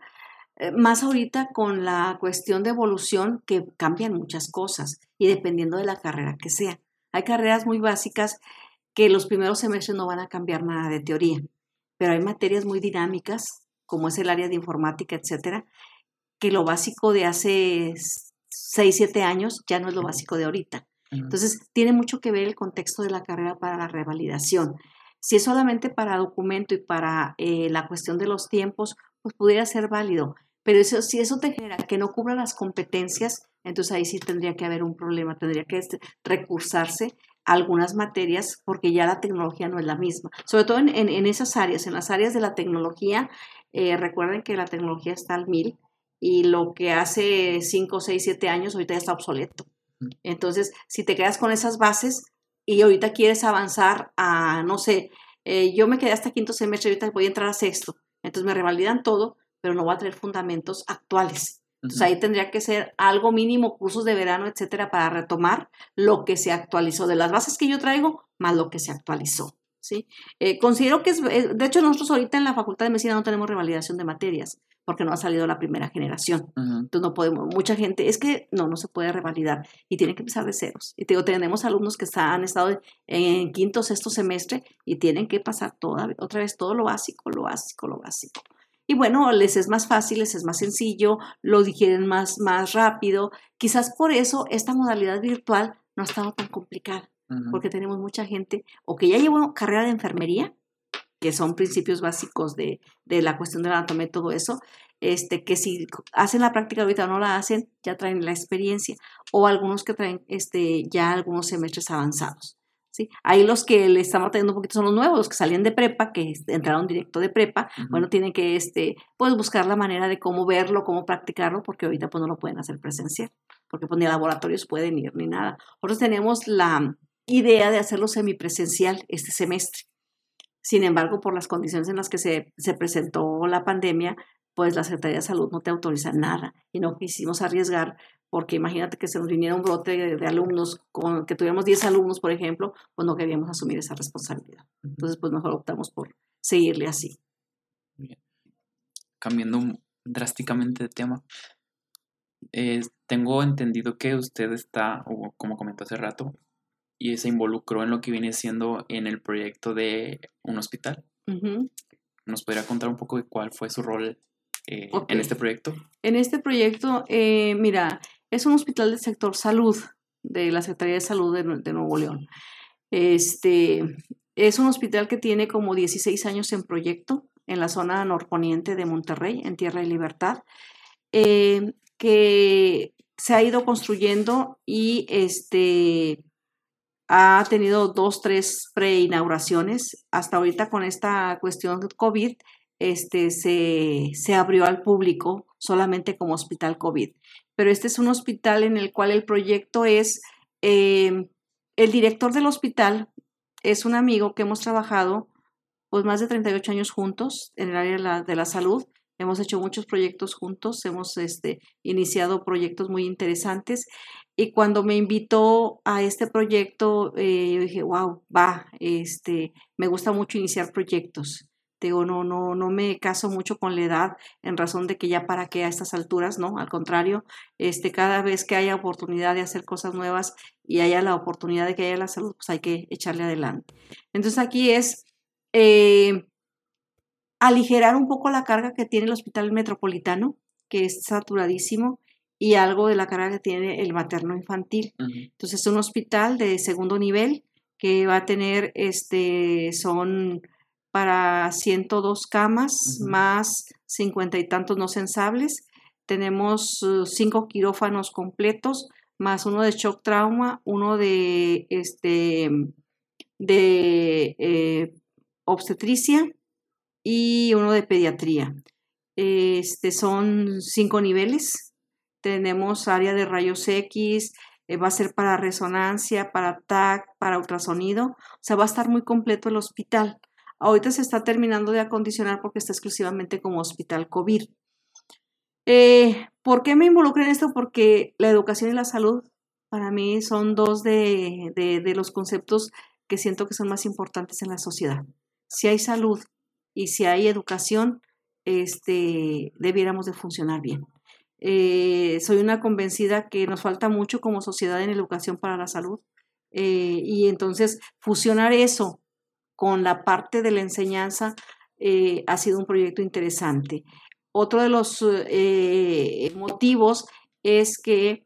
Eh, más ahorita con la cuestión de evolución que cambian muchas cosas y dependiendo de la carrera que sea. Hay carreras muy básicas que los primeros semestres no van a cambiar nada de teoría, pero hay materias muy dinámicas, como es el área de informática, etcétera, que lo básico de hace 6, 7 años ya no es lo básico de ahorita. Entonces, tiene mucho que ver el contexto de la carrera para la revalidación. Si es solamente para documento y para eh, la cuestión de los tiempos, pues pudiera ser válido. Pero eso, si eso te genera que no cubra las competencias, entonces ahí sí tendría que haber un problema, tendría que este, recursarse algunas materias porque ya la tecnología no es la misma. Sobre todo en, en, esas áreas, en las áreas de la tecnología, eh, recuerden que la tecnología está al mil y lo que hace 5, 6, 7 años ahorita ya está obsoleto. Entonces, si te quedas con esas bases y ahorita quieres avanzar a, no sé, eh, yo me quedé hasta quinto semestre, ahorita voy a entrar a sexto, entonces me revalidan todo, pero no voy a tener fundamentos actuales. Entonces ahí tendría que ser algo mínimo, cursos de verano, etcétera, para retomar lo que se actualizó de las bases que yo traigo, más lo que se actualizó. ¿sí? Eh, considero que es, eh, de hecho nosotros ahorita en la Facultad de Medicina no tenemos revalidación de materias porque no ha salido la primera generación. Entonces no podemos, mucha gente, es que no, no se puede revalidar y tienen que empezar de ceros. Y digo, tenemos alumnos que han estado en quinto, sexto semestre y tienen que pasar toda, otra vez todo lo básico, lo básico, lo básico. Y bueno, les es más fácil, les es más sencillo, lo digieren más, más rápido. Quizás por eso esta modalidad virtual no ha estado tan complicada, porque tenemos mucha gente o que ya llevó carrera de enfermería que son principios básicos de, la cuestión de la anatomía y todo eso, este, que si hacen la práctica ahorita o no la hacen, ya traen la experiencia, o algunos que traen este, ya algunos semestres avanzados. ¿Sí? Ahí los que le estamos teniendo un poquito son los nuevos, los que salían de prepa, que entraron directo de prepa, bueno, tienen que este, pues, buscar la manera de cómo verlo, cómo practicarlo, porque ahorita pues no lo pueden hacer presencial, porque pues ni a laboratorios pueden ir ni nada. Nosotros tenemos la idea de hacerlo semipresencial este semestre. Sin embargo, por las condiciones en las que se, presentó la pandemia, pues la Secretaría de Salud no te autoriza nada y no quisimos arriesgar porque imagínate que se nos viniera un brote de, alumnos, con, que tuviéramos 10 alumnos, por ejemplo, pues no queríamos asumir esa responsabilidad. Entonces, pues mejor optamos por seguirle así. Cambiando drásticamente de tema, eh, tengo entendido que usted está, o como comentó hace rato, y se involucró en lo que viene siendo en el proyecto de un hospital. ¿Nos podría contar un poco de cuál fue su rol eh, en este proyecto? En este proyecto, eh, mira, es un hospital del sector salud, de la Secretaría de Salud de, Nuevo León. Este, es un hospital que tiene como 16 años en proyecto en la zona norponiente de Monterrey, en Tierra y Libertad, eh, que se ha ido construyendo y este, ha tenido dos, tres preinauguraciones. Hasta ahorita con esta cuestión de COVID, este, se, se, abrió al público solamente como hospital COVID. Pero este es un hospital en el cual el proyecto es, em, el director del hospital es un amigo que hemos trabajado pues más de 38 años juntos en el área de la, de la salud. Hemos hecho muchos proyectos juntos, hemos este, iniciado proyectos muy interesantes y cuando me invitó a este proyecto, eh, yo dije, wow, va, este, me gusta mucho iniciar proyectos. Digo, no, no, no me caso mucho con la edad en razón de que ya para qué a estas alturas, ¿no? Al contrario, este, cada vez que haya oportunidad de hacer cosas nuevas y haya la oportunidad de que haya la salud, pues hay que echarle adelante. Entonces aquí es eh, aligerar un poco la carga que tiene el hospital metropolitano, que es saturadísimo, y algo de la carga que tiene el materno infantil. Entonces es un hospital de segundo nivel que va a tener, este, son para 102 camas más cincuenta y tantos no sensables. Tenemos uh, cinco quirófanos completos, más uno de shock trauma, uno de, este, de eh, obstetricia y uno de pediatría. Este, son cinco niveles tenemos área de rayos X, eh, va a ser para resonancia, para TAC, para ultrasonido, o sea, va a estar muy completo el hospital. Ahorita se está terminando de acondicionar porque está exclusivamente como hospital COVID. Eh, ¿Por qué me involucré en esto? Porque la educación y la salud para mí son dos de, los conceptos que siento que son más importantes en la sociedad. Si hay salud y si hay educación, este, debiéramos de funcionar bien. Eh, soy una convencida que nos falta mucho como sociedad en educación para la salud. Eh, y entonces fusionar eso con la parte de la enseñanza eh, ha sido un proyecto interesante. Otro de los motivos es que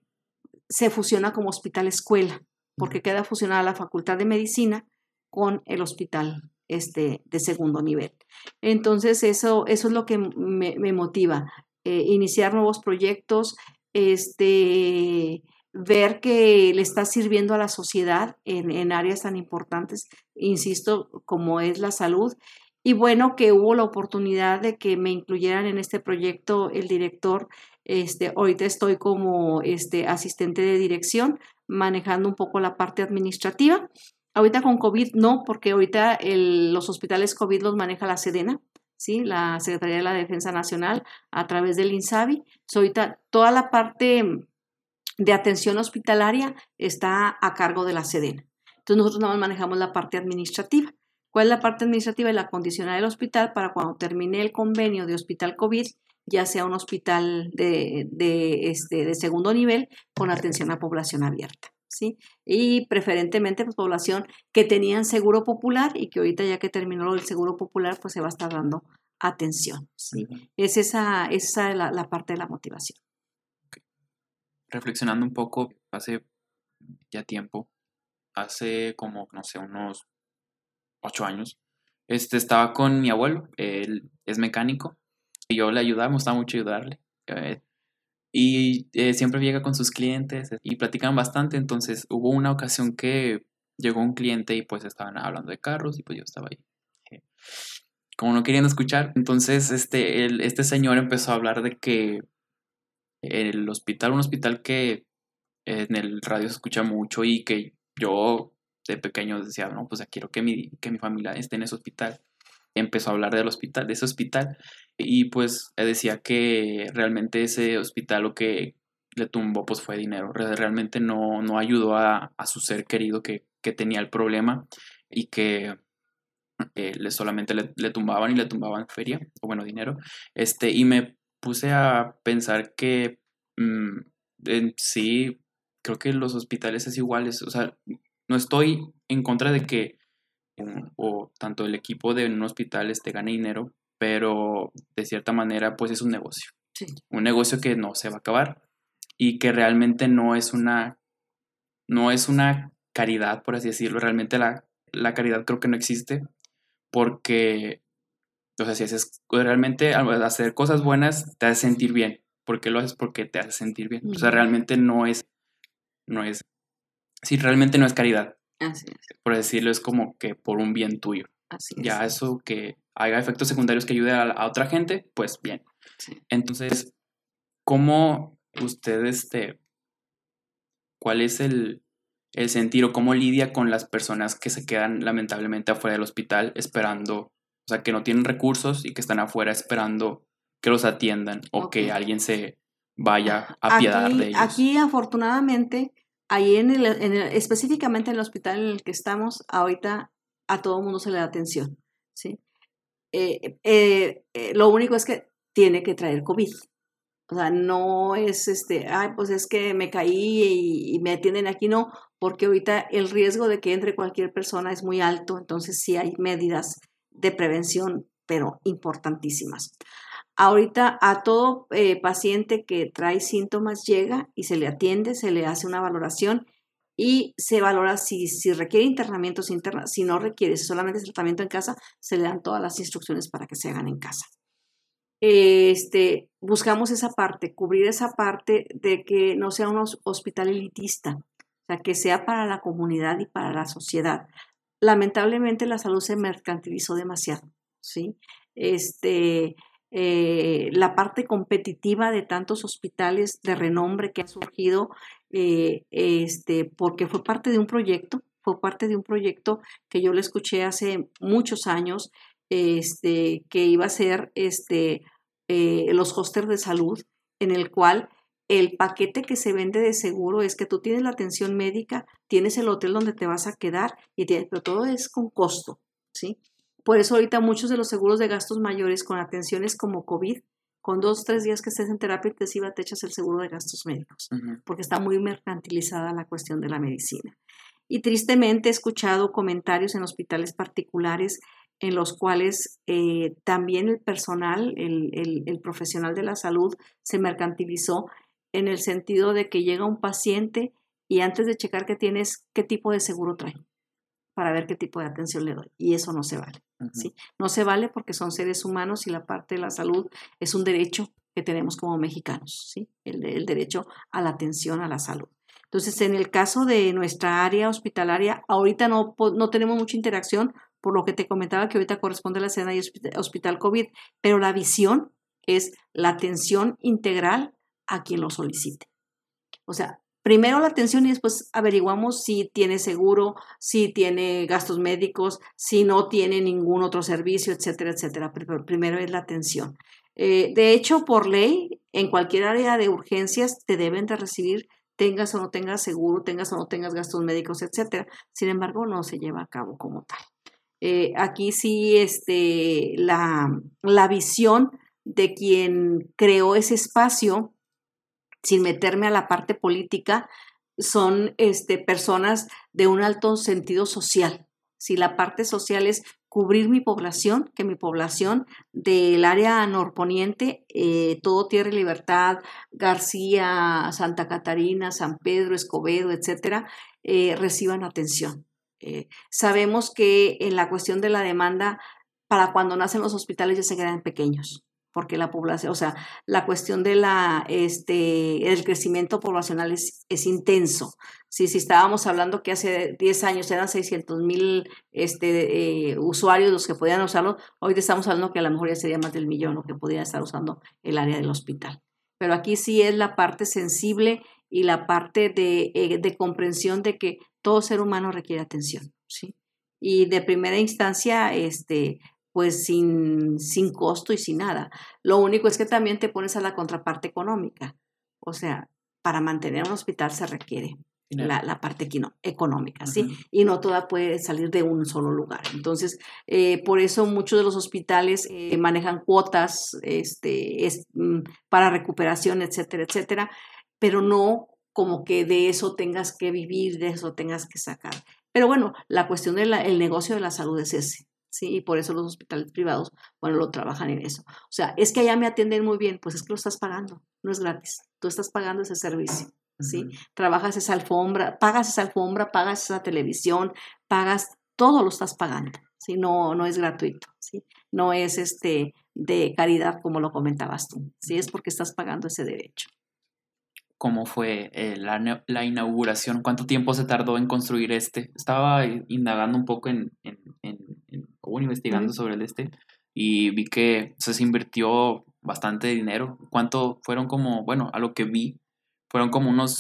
se fusiona como hospital escuela, porque queda fusionada la Facultad de Medicina con el hospital este, de segundo nivel. Entonces, eso, eso es lo que me, motiva, eh, iniciar nuevos proyectos, este, ver que le está sirviendo a la sociedad en, en, áreas tan importantes, insisto, como es la salud. Y bueno, que hubo la oportunidad de que me incluyeran en este proyecto el director. Este, ahorita estoy como este, asistente de dirección, manejando un poco la parte administrativa. Ahorita con COVID no, porque ahorita los hospitales COVID los maneja la Sedena, ¿sí? la Secretaría de la Defensa Nacional, a través del INSABI. ahorita toda la parte de atención hospitalaria está a cargo de la Sedena. Entonces nosotros nada más manejamos la parte administrativa. ¿Cuál es la parte administrativa? la condicionar del hospital para cuando termine el convenio de hospital COVID, ya sea un hospital de, este, de segundo nivel con atención a población abierta. ¿sí? Y preferentemente pues, población que tenían seguro popular y que ahorita ya que terminó el seguro popular, pues se va a estar dando atención. ¿sí? Es esa, esa la, la, parte de la motivación. Reflexionando un poco, hace ya tiempo, hace como, no sé, unos ocho años, este, estaba con mi abuelo, él es mecánico, y yo le ayudaba, me gustaba mucho ayudarle. Eh, y eh, siempre llega con sus clientes y platican bastante. Entonces hubo una ocasión que llegó un cliente y pues estaban hablando de carros y pues yo estaba ahí. Eh, como no querían escuchar. Entonces este, el, este señor empezó a hablar de que el hospital, un hospital que en el radio se escucha mucho y que yo de pequeño decía, no, pues quiero que mi, que mi familia esté en ese hospital empezó a hablar del hospital, de ese hospital, y pues decía que realmente ese hospital lo que le tumbó pues fue dinero, realmente no, no ayudó a, su ser querido que, tenía el problema y que eh, le, solamente le, tumbaban y le tumbaban feria, o bueno, dinero, este, y me puse a pensar que mm, en sí, creo que los hospitales es iguales, o sea, no estoy en contra de que o tanto el equipo de un hospital este, gane dinero, pero de cierta manera pues es un negocio. Un negocio que no se va a acabar y que realmente no es una, no es una caridad, por así decirlo. Realmente la, la caridad creo que no existe porque, sea, si haces realmente hacer cosas buenas te hace sentir bien. ¿Por qué lo haces? Porque te hace sentir bien. O sea, realmente no es, no es, sí, realmente no es caridad. Por decirlo, es como que por un bien tuyo. ya eso que haga efectos secundarios que ayude a, otra gente, pues bien. Entonces, ¿cómo usted, este, cuál es el, el sentir o cómo lidia con las personas que se quedan lamentablemente afuera del hospital esperando, o sea, que no tienen recursos y que están afuera esperando que los atiendan o que alguien se vaya a apiadar de ellos? Aquí, afortunadamente, ahí en el, específicamente en el hospital en el que estamos, ahorita a todo mundo se le da atención, ¿sí? Eh, eh, eh, lo único es que tiene que traer COVID. O sea, no es este, ay, pues es que me caí y, y, me atienden aquí, no, porque ahorita el riesgo de que entre cualquier persona es muy alto, entonces sí hay medidas de prevención, pero importantísimas. Ahorita a todo eh, paciente que trae síntomas llega y se le atiende, se le hace una valoración y se valora si, si requiere internamiento, si, si no requiere, solamente tratamiento en casa, se le dan todas las instrucciones para que se hagan en casa. Este, buscamos esa parte, cubrir esa parte de que no sea un hospital elitista, o sea, que sea para la comunidad y para la sociedad. Lamentablemente la salud se mercantilizó demasiado, ¿sí? Este, eh, la parte competitiva de tantos hospitales de renombre que han surgido, eh, este, porque fue parte de un proyecto, fue parte de un proyecto que yo le escuché hace muchos años, este, que iba a ser este, eh, los hosters de salud, en el cual el paquete que se vende de seguro es que tú tienes la atención médica, tienes el hotel donde te vas a quedar, y pero todo es con costo, ¿sí? Por eso ahorita muchos de los seguros de gastos mayores con atenciones como COVID, con dos, tres días que estés en terapia intensiva te echas el seguro de gastos médicos, porque está muy mercantilizada la cuestión de la medicina. Y tristemente he escuchado comentarios en hospitales particulares en los cuales eh, también el personal, el, el, profesional de la salud se mercantilizó en el sentido de que llega un paciente y antes de checar qué tienes, qué tipo de seguro trae. para ver qué tipo de atención le doy. Y eso no se vale. ¿sí? No se vale porque son seres humanos y la parte de la salud es un derecho que tenemos como mexicanos, ¿sí? el, el derecho a la atención a la salud. Entonces, en el caso de nuestra área hospitalaria, ahorita no, no tenemos mucha interacción, por lo que te comentaba que ahorita corresponde a la escena y hospital COVID, pero la visión es la atención integral a quien lo solicite. O sea, primero la atención y después averiguamos si tiene seguro, si tiene gastos médicos, si no tiene ningún otro servicio, etcétera, etcétera. Pero primero es la atención. Eh, de hecho, por ley, en cualquier área de urgencias te deben de recibir, tengas o no tengas seguro, tengas o no tengas gastos médicos, etcétera. Sin embargo, no se lleva a cabo como tal. Eh, aquí sí, este, la, la visión de quien creó ese espacio sin meterme a la parte política, son este, personas de un alto sentido social. Si la parte social es cubrir mi población, que mi población del área norponiente, eh, todo Tierra y Libertad, García, Santa Catarina, San Pedro, Escobedo, etcétera, eh, reciban atención. Eh, sabemos que en la cuestión de la demanda, para cuando nacen los hospitales ya se quedan pequeños porque la población, o sea, la cuestión de la, este, el crecimiento poblacional es, intenso. Si, si estábamos hablando que hace 10 años eran 600 mil este, eh, usuarios los que podían usarlo, hoy estamos hablando que a lo mejor ya sería más del millón lo que podía estar usando el área del hospital. Pero aquí sí es la parte sensible y la parte de, eh, de comprensión de que todo ser humano requiere atención, ¿sí? Y de primera instancia, este, pues sin, sin costo y sin nada. Lo único es que también te pones a la contraparte económica. O sea, para mantener un hospital se requiere la, la, parte económica, ¿sí? Y no toda puede salir de un solo lugar. Entonces, eh, por eso muchos de los hospitales eh, manejan cuotas este, es, mm, para recuperación, etcétera, etcétera, pero no como que de eso tengas que vivir, de eso tengas que sacar. Pero bueno, la cuestión del negocio de la salud es ese. ¿Sí? Y por eso los hospitales privados, bueno, lo trabajan en eso. O sea, es que allá me atienden muy bien, pues es que lo estás pagando, no es gratis. Tú estás pagando ese servicio, ¿sí? Trabajas esa alfombra, pagas esa alfombra, pagas esa televisión, pagas, todo lo estás pagando, ¿sí? No, no es gratuito, ¿sí? No es este de caridad como lo comentabas tú, ¿sí? Es porque estás pagando ese derecho cómo fue eh, la, la, inauguración, cuánto tiempo se tardó en construir este. Estaba indagando un poco en, en, en, investigando sobre el este y vi que se invirtió bastante dinero. ¿Cuánto fueron como, bueno, a lo que vi, fueron como unos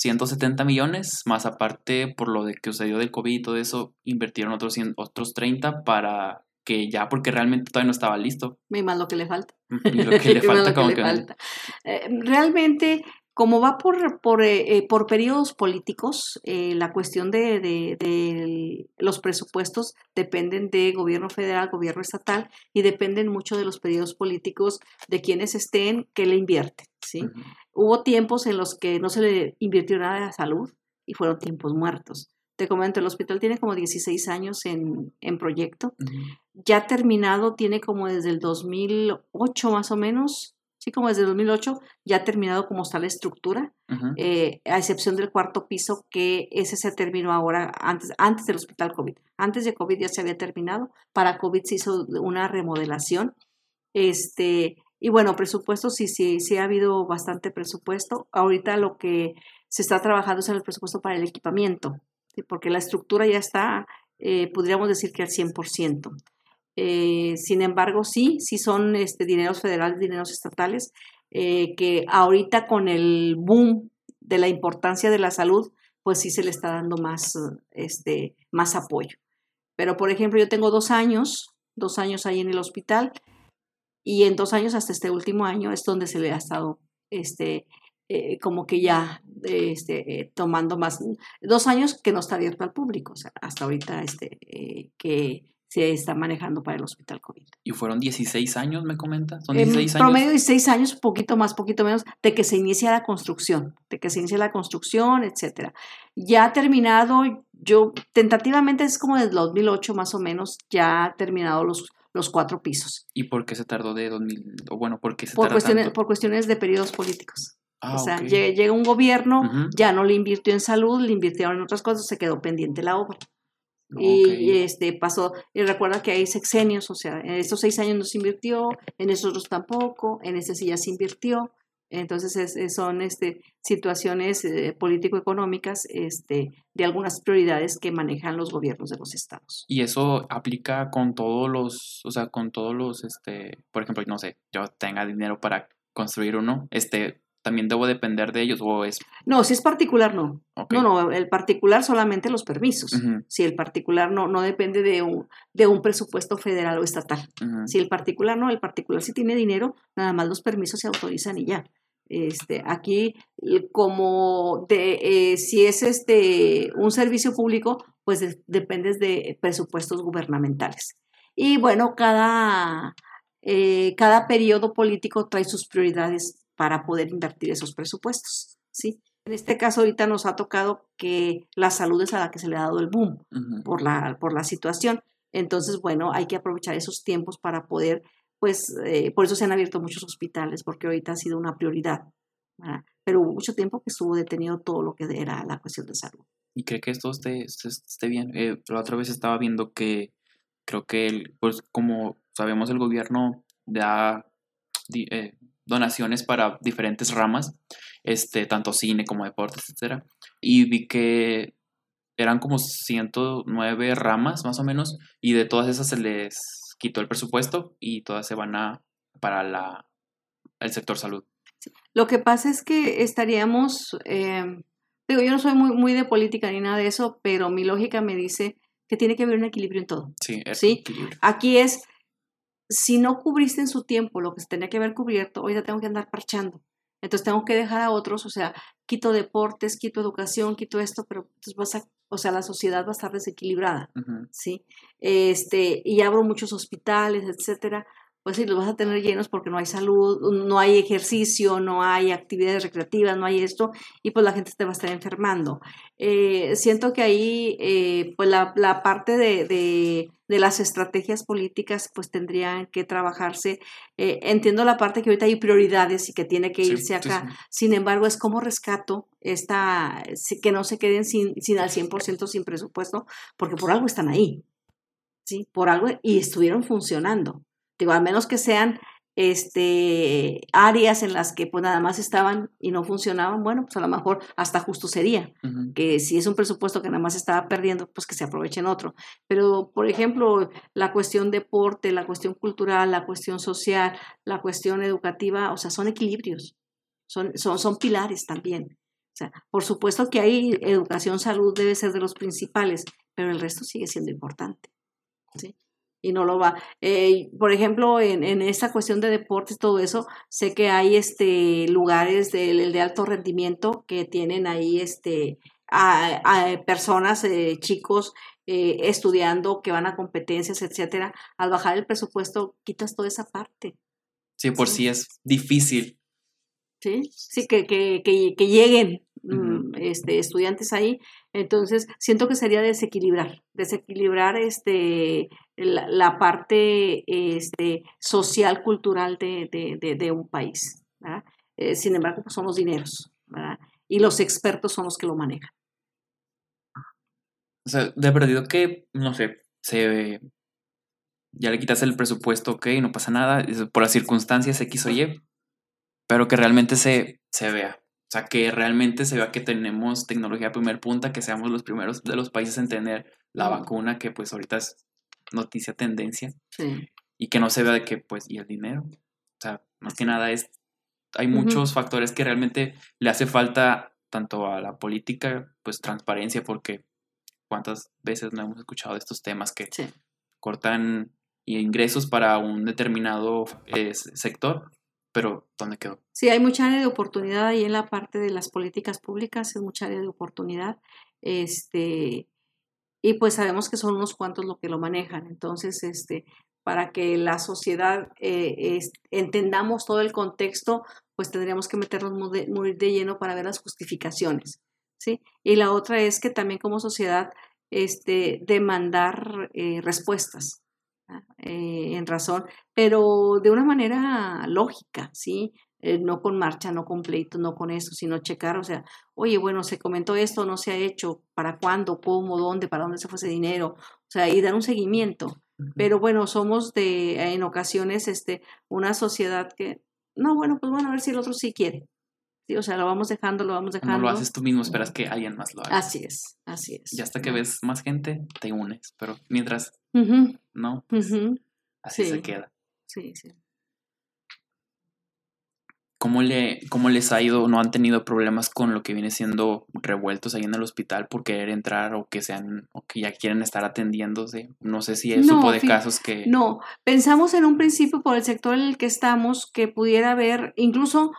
170 millones, más aparte por lo de que sucedió del COVID y todo eso, invirtieron otros, otros 30 para que ya, porque realmente todavía no estaba listo. Y más lo que le falta. Y lo que le falta, como que... Falta. Eh, realmente como va por, por, eh, por periodos políticos, eh, la cuestión de, de, los presupuestos dependen de gobierno federal, gobierno estatal y dependen mucho de los periodos políticos de quienes estén que le invierten. ¿sí? Hubo tiempos en los que no se le invirtió nada a salud y fueron tiempos muertos. Te comento, el hospital tiene como 16 años en, en proyecto. Ya terminado, tiene como desde el 2008 más o menos, sí, como desde 2008, ya ha terminado como está la estructura, eh, a excepción del cuarto piso, que ese se terminó ahora, antes, antes del hospital COVID. Antes de COVID ya se había terminado, para COVID se hizo una remodelación. Este, y bueno, presupuesto, sí, sí, sí ha habido bastante presupuesto. Ahorita lo que se está trabajando es en el presupuesto para el equipamiento, porque la estructura ya está, eh, podríamos decir que al 100%. Eh, sin embargo, sí, sí son este, dineros federales, dineros estatales, eh, que ahorita con el boom de la importancia de la salud, pues sí se le está dando más, este, más apoyo. Pero, por ejemplo, yo tengo dos años, dos años ahí en el hospital, y en dos años hasta este último año es donde se le ha estado este, eh, como que ya este, tomando más, dos años que no está abierto al público, o sea, hasta ahorita este, que se está manejando para el hospital COVID. Y fueron 16 años, me comenta. Son 16 en Promedio 16 años, poquito más, poquito menos, de que se inicia la construcción, de que se inicia la construcción, etcétera. Ya terminado, yo tentativamente es como desde 2008 más o menos, ya terminado los, los cuatro pisos. ¿Y por qué se tardó de 2000? O bueno, ¿por qué se por cuestiones, Por cuestiones de periodos políticos. Ah, o sea, llega, un gobierno, ya no le invirtió en salud, le invirtieron en otras cosas, se quedó pendiente la obra. Y, este pasó, y recuerda que hay sexenios, o sea, en estos seis años no se invirtió, en esos otros tampoco, en este sí ya se invirtió. Entonces son este, situaciones eh, político-económicas este, de algunas prioridades que manejan los gobiernos de los estados. Y eso aplica con todos los, o sea, con todos los, este, por ejemplo, no sé, yo tenga dinero para construir uno, este, también debo depender de ellos o es... No, si es particular, no. No, no, el particular solamente los permisos. Si el particular no, no depende de un, de un presupuesto federal o estatal. Si el particular no, el particular si tiene dinero, nada más los permisos se autorizan y ya. Este, aquí, como de, eh, si es este, un servicio público, pues dependes de presupuestos gubernamentales. Y bueno, cada, eh, cada periodo político trae sus prioridades para poder invertir esos presupuestos, ¿sí? En este caso ahorita nos ha tocado que la salud es a la que se le ha dado el boom por, la, por la situación. Entonces, bueno, hay que aprovechar esos tiempos para poder, pues, eh, por eso se han abierto muchos hospitales, porque ahorita ha sido una prioridad. Pero hubo mucho tiempo que estuvo detenido todo lo que era la cuestión de salud. ¿Y cree que esto esté, esté bien? Eh, la otra vez estaba viendo que creo que, el, pues, como sabemos, el gobierno da eh, donaciones para diferentes ramas, este, tanto cine como deportes, etc. Y vi que eran como 109 ramas más o menos y de todas esas se les quitó el presupuesto y todas se van a para la, el sector salud. Lo que pasa es que estaríamos, em, digo, yo no soy muy, muy de política ni nada de eso, pero mi lógica me dice que tiene que haber un equilibrio en todo. Sí, ¿sí? Aquí es si no cubriste en su tiempo lo que se tenía que haber cubierto, hoy ya tengo que andar parchando. Entonces tengo que dejar a otros, o sea, quito deportes, quito educación, quito esto, pero entonces vas a, o sea, la sociedad va a estar desequilibrada, ¿sí? Este, y abro muchos hospitales, etcétera, pues sí, los vas a tener llenos porque no hay salud, no hay ejercicio, no hay actividades recreativas, no hay esto, y pues la gente te va a estar enfermando. Eh, siento que ahí, eh, pues la, parte de, las estrategias políticas, pues tendrían que trabajarse. Eh, entiendo la parte que ahorita hay prioridades y que tiene que irse acá, sin embargo, es como rescato esta, que no se queden sin, sin al 100% sin presupuesto, porque por algo están ahí. ¿sí? Por algo, y estuvieron funcionando. Digo, al menos que sean este, áreas en las que pues nada más estaban y no funcionaban, bueno, pues a lo mejor hasta justo sería, que si es un presupuesto que nada más estaba perdiendo, pues que se aproveche en otro. Pero, por ejemplo, la cuestión deporte, la cuestión cultural, la cuestión social, la cuestión educativa, o sea, son equilibrios, son, son, son pilares también. O sea, por supuesto que hay educación, salud debe ser de los principales, pero el resto sigue siendo importante. ¿sí? Y no lo va. Eh, por ejemplo, en, en, esta cuestión de deportes, todo eso, sé que hay este, lugares de, de alto rendimiento que tienen ahí este, a, personas, eh, chicos, eh, estudiando que van a competencias, etcétera. Al bajar el presupuesto, quitas toda esa parte. Sí, por sí, es difícil. Sí, sí, que, que, que, lleguen mm, este, estudiantes ahí. Entonces, siento que sería desequilibrar, desequilibrar este, la, parte este, social, cultural de, un país. Eh, sin embargo, pues son los dineros, y los expertos son los que lo manejan. O sea, de perdido que, no sé, se ya le quitas el presupuesto, ok, no pasa nada, por las circunstancias X o Y, pero que realmente se, se vea. O sea, que realmente se vea que tenemos tecnología de primer punta, que seamos los primeros de los países en tener la vacuna, que pues ahorita es noticia tendencia. Y que no se vea de que, pues, y el dinero. O sea, más que nada es, hay muchos factores que realmente le hace falta tanto a la política, pues, transparencia, porque cuántas veces no hemos escuchado de estos temas que cortan ingresos para un determinado eh, sector, pero ¿dónde quedó? Sí, hay mucha área de oportunidad ahí en la parte de las políticas públicas, es mucha área de oportunidad. Este, y pues sabemos que son unos cuantos los que lo manejan. Entonces, este, para que la sociedad eh, entendamos todo el contexto, pues tendríamos que meternos muy de, lleno para ver las justificaciones. ¿sí? Y la otra es que también como sociedad este, demandar eh, respuestas eh, en razón, pero de una manera lógica, ¿sí? Eh, no con marcha, no con pleito, no con eso, sino checar, o sea, oye, bueno, se comentó esto, no se ha hecho, ¿para cuándo, cómo, dónde, para dónde se fue ese dinero? O sea, y dar un seguimiento. Pero bueno, somos de, en ocasiones, este, una sociedad que, no, bueno, pues bueno, a ver si el otro sí quiere. Sí, o sea, lo vamos dejando, lo vamos dejando. No lo haces tú mismo, esperas que alguien más lo haga. Así es, así es. Y hasta que ves más gente, te unes. Pero mientras no, pues, así se queda. Sí, sí. ¿Cómo, le, ¿Cómo les ha ido? ¿No han tenido problemas con lo que viene siendo revueltos ahí en el hospital por querer entrar o que sean o que ya quieren estar atendiéndose? No sé si es supo de casos que... No, pensamos en un principio por el sector en el que estamos que pudiera haber, incluso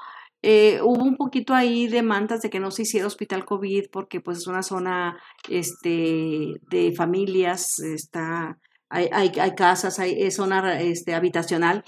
eh, hubo un poquito ahí demandas de que no se hiciera hospital COVID porque pues es una zona este, de familias, está, hay, hay, hay casas, hay zona este, habitacional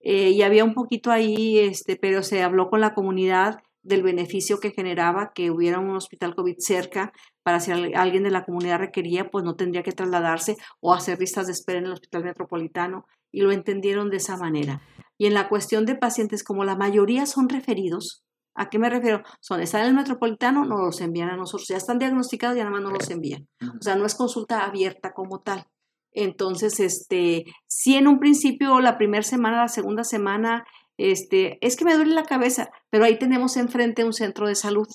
eh, y había un poquito ahí, este, pero se habló con la comunidad del beneficio que generaba que hubiera un hospital COVID cerca para si alguien de la comunidad requería, pues no tendría que trasladarse o hacer listas de espera en el hospital metropolitano y lo entendieron de esa manera. Y en la cuestión de pacientes, como la mayoría son referidos, ¿a qué me refiero? Son, están en el metropolitano, no los envían a nosotros, ya están diagnosticados y nada más no los envían. O sea, no es consulta abierta como tal. Entonces, este, si en un principio, la primera semana, la segunda semana, este, es que me duele la cabeza, pero ahí tenemos enfrente un centro de salud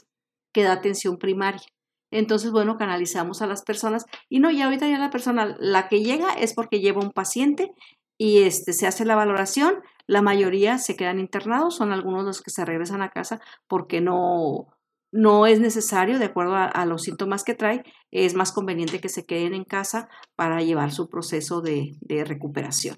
que da atención primaria. Entonces, bueno, canalizamos a las personas y no, ya ahorita ya la persona, la que llega es porque lleva un paciente y este, se hace la valoración, la mayoría se quedan internados, son algunos los que se regresan a casa porque no, no es necesario, de acuerdo a, los síntomas que trae, es más conveniente que se queden en casa para llevar su proceso de, recuperación.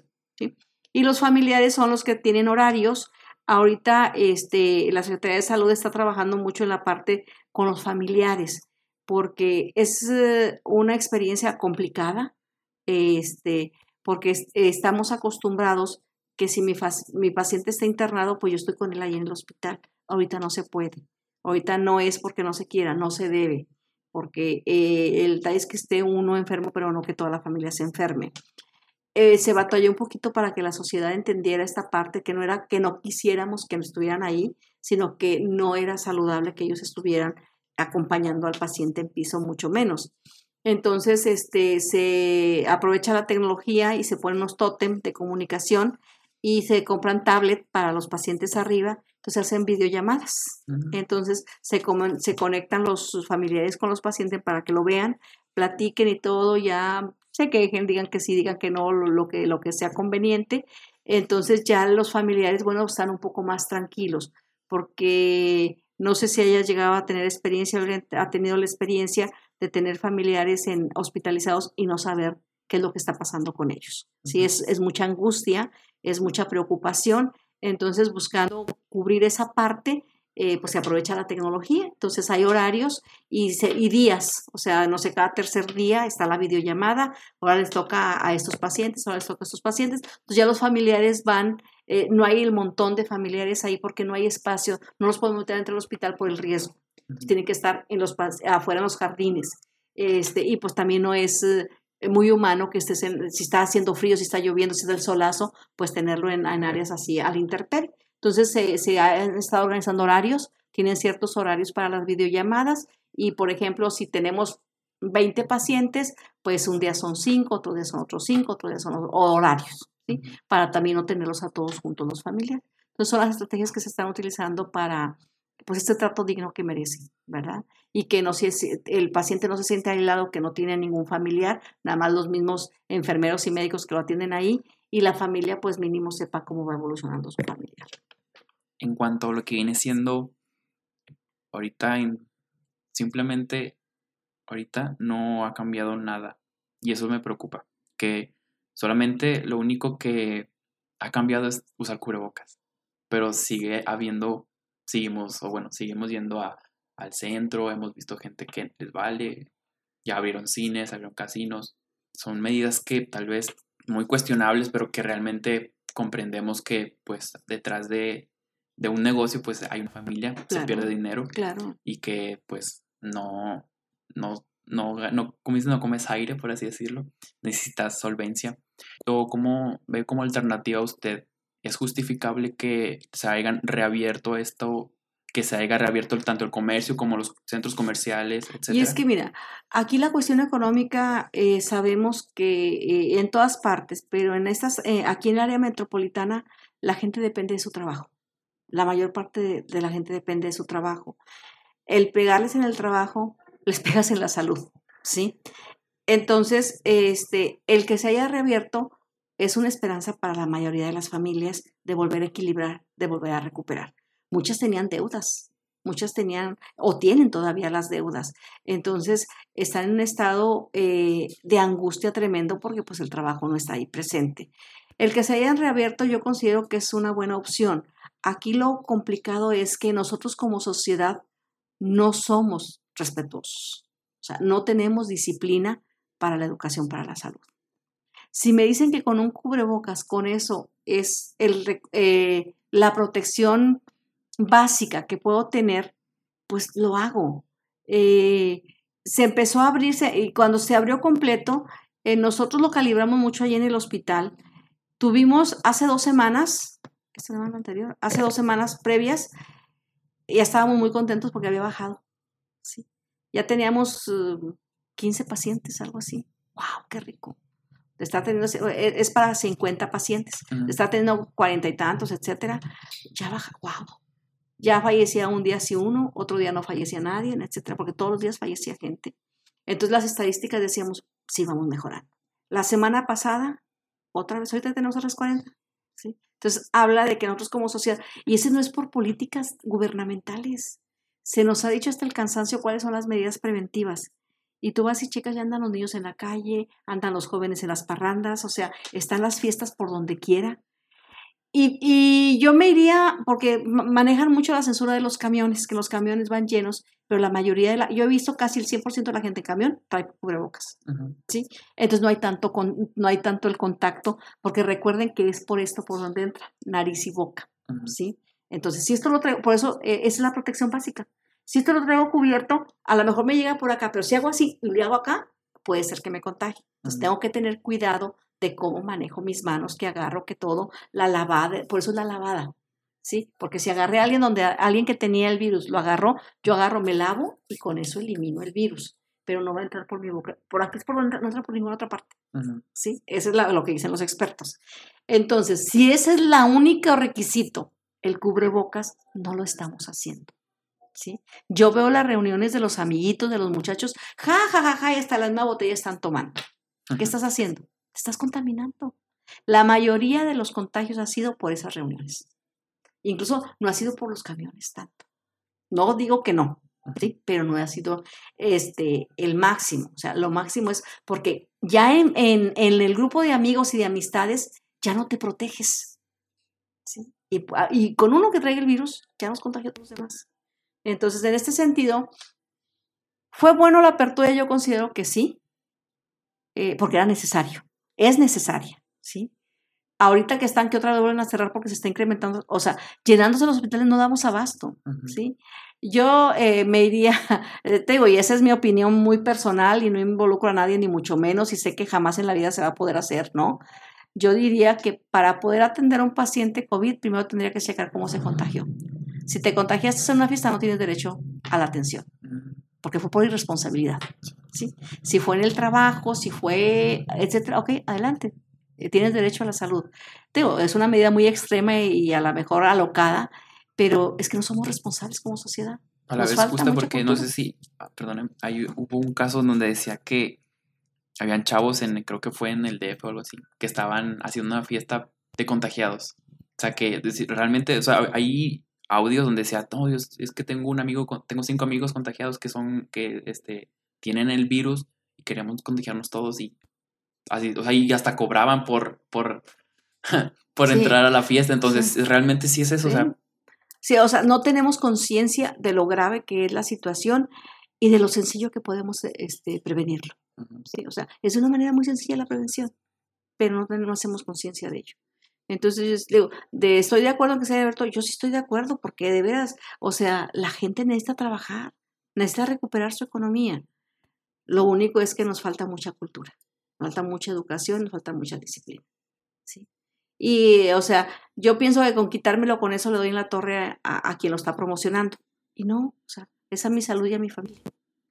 Y los familiares son los que tienen horarios. Ahorita este, la Secretaría de Salud está trabajando mucho en la parte con los familiares, porque es eh, una experiencia complicada, este, porque estamos acostumbrados que si mi, mi paciente está internado, pues yo estoy con él ahí en el hospital. Ahorita no se puede. Ahorita no es porque no se quiera, no se debe, porque eh, el tal es que esté uno enfermo, pero no que toda la familia se enferme. Eh, se batalló un poquito para que la sociedad entendiera esta parte, que no era que no quisiéramos que estuvieran ahí, sino que no era saludable que ellos estuvieran acompañando al paciente en piso, mucho menos. Entonces, este, se aprovecha la tecnología y se ponen unos tótem de comunicación y se compran tablet para los pacientes arriba entonces hacen videollamadas. Entonces se, se conectan los sus familiares con los pacientes para que lo vean, platiquen y todo, ya se quejen, digan que sí, digan que no, lo, que, lo que sea conveniente. Entonces ya los familiares, bueno, están un poco más tranquilos, porque no sé si haya llegado a tener experiencia, ha tenido la experiencia de tener familiares en, hospitalizados y no saber qué es lo que está pasando con ellos. Sí, es, es mucha angustia, es mucha preocupación entonces, buscando cubrir esa parte, eh, pues se aprovecha la tecnología. Entonces, hay horarios y, y, días, o sea, no sé, cada tercer día está la videollamada, ahora les toca a estos pacientes, ahora les toca a estos pacientes. Entonces, ya los familiares van, eh, no hay el montón de familiares ahí porque no hay espacio, no los podemos meter dentro del hospital por el riesgo. tienen que estar en los, afuera en los jardines. Este, y pues también no es eh, muy humano que estés en, si está haciendo frío, si está lloviendo, si está el solazo, pues tenerlo en, áreas así al interper. Entonces se, se, han estado organizando horarios, tienen ciertos horarios para las videollamadas y por ejemplo si tenemos 20 pacientes, pues un día son 5, otro día son otros 5, otro día son horarios, ¿sí? Para también no tenerlos a todos juntos los familiares. Entonces son las estrategias que se están utilizando para pues este trato digno que merece, ¿verdad? Y que no si el paciente no se siente aislado, que no tiene ningún familiar, nada más los mismos enfermeros y médicos que lo atienden ahí y la familia pues mínimo sepa cómo va evolucionando su familiar. En cuanto a lo que viene siendo ahorita simplemente ahorita no ha cambiado nada y eso me preocupa, que solamente lo único que ha cambiado es usar cubrebocas, pero sigue habiendo seguimos, o bueno, seguimos yendo a, al centro, hemos visto gente que les vale, ya abrieron cines, abrieron casinos, son medidas que tal vez muy cuestionables, pero que realmente comprendemos que pues detrás de, un negocio pues hay una familia, se pierde dinero claro. y que pues no, no, no, no, como no comes aire, por así decirlo, necesitas solvencia. O cómo ve como alternativa usted es justificable que se hayan reabierto esto, que se haya reabierto tanto el comercio como los centros comerciales, etc. Y es que mira, aquí la cuestión económica eh, sabemos que eh, en todas partes, pero en estas, eh, aquí en el área metropolitana, la gente depende de su trabajo. La mayor parte de, de la gente depende de su trabajo. El pegarles en el trabajo, les pegas en la salud, ¿sí? Entonces, este, el que se haya reabierto es una esperanza para la mayoría de las familias de volver a equilibrar, de volver a recuperar. Muchas tenían deudas, muchas tenían o tienen todavía las deudas. Entonces, están en un estado eh, de angustia tremendo porque pues el trabajo no está ahí presente. El que se hayan reabierto yo considero que es una buena opción. Aquí lo complicado es que nosotros como sociedad no somos respetuosos. O sea, no tenemos disciplina para la educación para la salud. Si me dicen que con un cubrebocas, con eso es eh, la protección básica que puedo tener, pues lo hago. Eh, se empezó a abrirse y cuando se abrió completo, eh, nosotros lo calibramos mucho allí en el hospital. Tuvimos hace dos semanas, hace dos semanas previas, ya estábamos muy contentos porque había bajado. ¿sí? Ya teníamos 15 pacientes, algo así. ¡Wow! ¡Qué rico! Está teniendo, e, es para 50 pacientes, está teniendo cuarenta y tantos, etcétera. Ya baja, wow. Ya fallecía un día sí uno, otro día no fallecía nadie, etcétera, porque todos los días fallecía gente. Entonces las estadísticas decíamos, sí, vamos mejorando. La semana pasada, otra vez, ahorita tenemos otras 40. ¿sí? Entonces habla de que nosotros como sociedad, y ese no es por políticas gubernamentales, se nos ha dicho hasta el cansancio cuáles son las medidas preventivas. Y tú vas y chicas, ya andan los niños en la calle, andan los jóvenes en las parrandas, o sea, están las fiestas por donde quiera. Y, yo me iría, porque manejan mucho la censura de los camiones, que los camiones van llenos, pero la mayoría de la, yo he visto casi el 100% de la gente en camión trae cubrebocas, ¿sí? Entonces no hay, tanto con, no hay tanto el contacto, porque recuerden que es por esto por donde entra, nariz y boca, ¿sí? Entonces, si esto lo traigo, por eso eh, es la protección básica. Si esto lo traigo cubierto, a lo mejor me llega por acá, pero si hago así y lo hago acá, puede ser que me contagie. Entonces tengo que tener cuidado de cómo manejo mis manos, que agarro, que todo, la lavada, por eso es la lavada, ¿sí? Porque si agarré a alguien donde alguien que tenía el virus lo agarró, yo agarro, me lavo y con eso elimino el virus, pero no va a entrar por mi boca, por aquí es por no entra por ninguna otra parte, ¿sí? Eso es lo que dicen los expertos. Entonces, si ese es la única requisito, el cubrebocas, no lo estamos haciendo. ¿Sí? Yo veo las reuniones de los amiguitos, de los muchachos, ja, ja, ja, ja, y hasta la misma botella están tomando. ¿Qué estás haciendo? Te estás contaminando. La mayoría de los contagios ha sido por esas reuniones. Incluso no ha sido por los camiones tanto. No digo que no, ¿sí? pero no ha sido este, el máximo. O sea, lo máximo es porque ya en, en, en el grupo de amigos y de amistades ya no te proteges. ¿sí? Y, y, con uno que traiga el virus, ya nos contagia a los demás. Entonces, en este sentido, ¿fue bueno la apertura? Yo considero que sí, eh, porque era necesario, es necesaria, ¿sí? Ahorita que están, que otra vez vuelven a cerrar porque se está incrementando, o sea, llenándose los hospitales no damos abasto, ¿sí? Yo eh, me iría, eh, te digo, y esa es mi opinión muy personal y no involucro a nadie ni mucho menos y sé que jamás en la vida se va a poder hacer, ¿no? Yo diría que para poder atender a un paciente COVID, primero tendría que checar cómo se contagió. Si te contagiaste en una fiesta, no tienes derecho a la atención, porque fue por irresponsabilidad. ¿sí? Si fue en el trabajo, si fue, etcétera, ok, adelante. Eh, tienes derecho a la salud. Digo, es una medida muy extrema y a lo mejor alocada, pero es que no somos responsables como sociedad. A la vez justa porque no sé si, ah, perdón, hubo un caso donde decía que habían chavos en, creo que fue en el DF o algo así, que estaban haciendo una fiesta de contagiados. O sea, que realmente, o sea, ahí audios donde decía, no, es que tengo un amigo, tengo cinco amigos contagiados que son, que este, tienen el virus y queremos contagiarnos todos y así, o sea, y hasta cobraban por, por, por entrar a la fiesta, entonces realmente sí es eso, sí. o sea. Sí, o sea, no tenemos conciencia de lo grave que es la situación y de lo sencillo que podemos este, prevenirlo. Sí, o sea, es una manera muy sencilla la prevención, pero no, no hacemos conciencia de ello. Entonces, digo, de, estoy de acuerdo en que se haya abierto, yo sí estoy de acuerdo, porque de veras, o sea, la gente necesita trabajar, necesita recuperar su economía. Lo único es que nos falta mucha cultura, nos falta mucha educación, nos falta mucha disciplina. ¿sí? Y, o sea, yo pienso que con quitármelo con eso le doy en la torre a, quien lo está promocionando. Y no, o sea, esa es mi salud y a mi familia.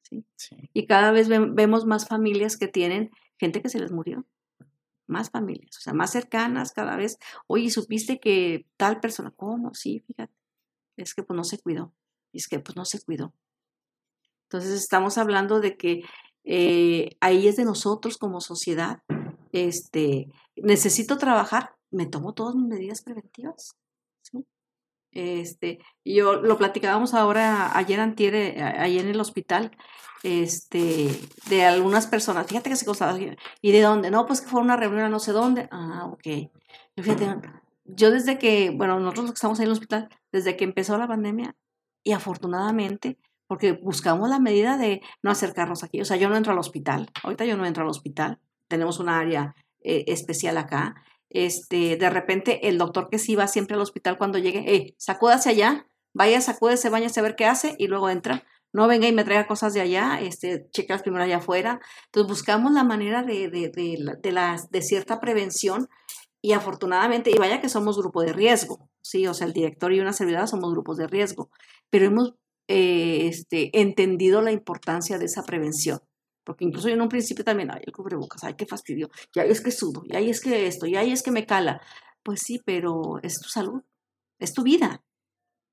¿sí? Y cada vez vemos más familias que tienen gente que se les murió. Más familias, o sea, más cercanas cada vez. Oye, ¿supiste que tal persona? ¿Cómo? Sí, fíjate. Es que pues no se cuidó. es que pues no se cuidó. Entonces estamos hablando de que eh, ahí es de nosotros como sociedad. Este, necesito trabajar, me tomo todas mis medidas preventivas. Este, yo lo platicábamos ahora ayer antier, eh, ahí en el hospital, este, de algunas personas, fíjate que se costaba, ¿y de dónde? No, pues que fue una reunión a no sé dónde. Ah, ok. Fíjate, yo desde que, bueno, nosotros que estamos ahí en el hospital, desde que empezó la pandemia, y afortunadamente, porque buscamos la medida de no acercarnos aquí. O sea, yo no entro al hospital. Ahorita yo no entro al hospital. Tenemos un área eh, especial acá. Este, de repente, el doctor que sí va siempre al hospital cuando llegue, eh, sacúdase allá, vaya, sacúdese, bañase a ver qué hace y luego entra. No venga y me traiga cosas de allá, este, checas primero allá afuera. Entonces, buscamos la manera de, de, de, de, la, de cierta prevención y afortunadamente, y vaya que somos grupo de riesgo, sí, o sea, el director y una servidora somos grupos de riesgo, pero hemos eh, este, entendido la importancia de esa prevención. Porque incluso yo en un principio también, ay, el cubrebocas, ay, qué fastidio, ya es que sudo, ya es que esto, ya es que me cala. Pues sí, pero es tu salud, es tu vida.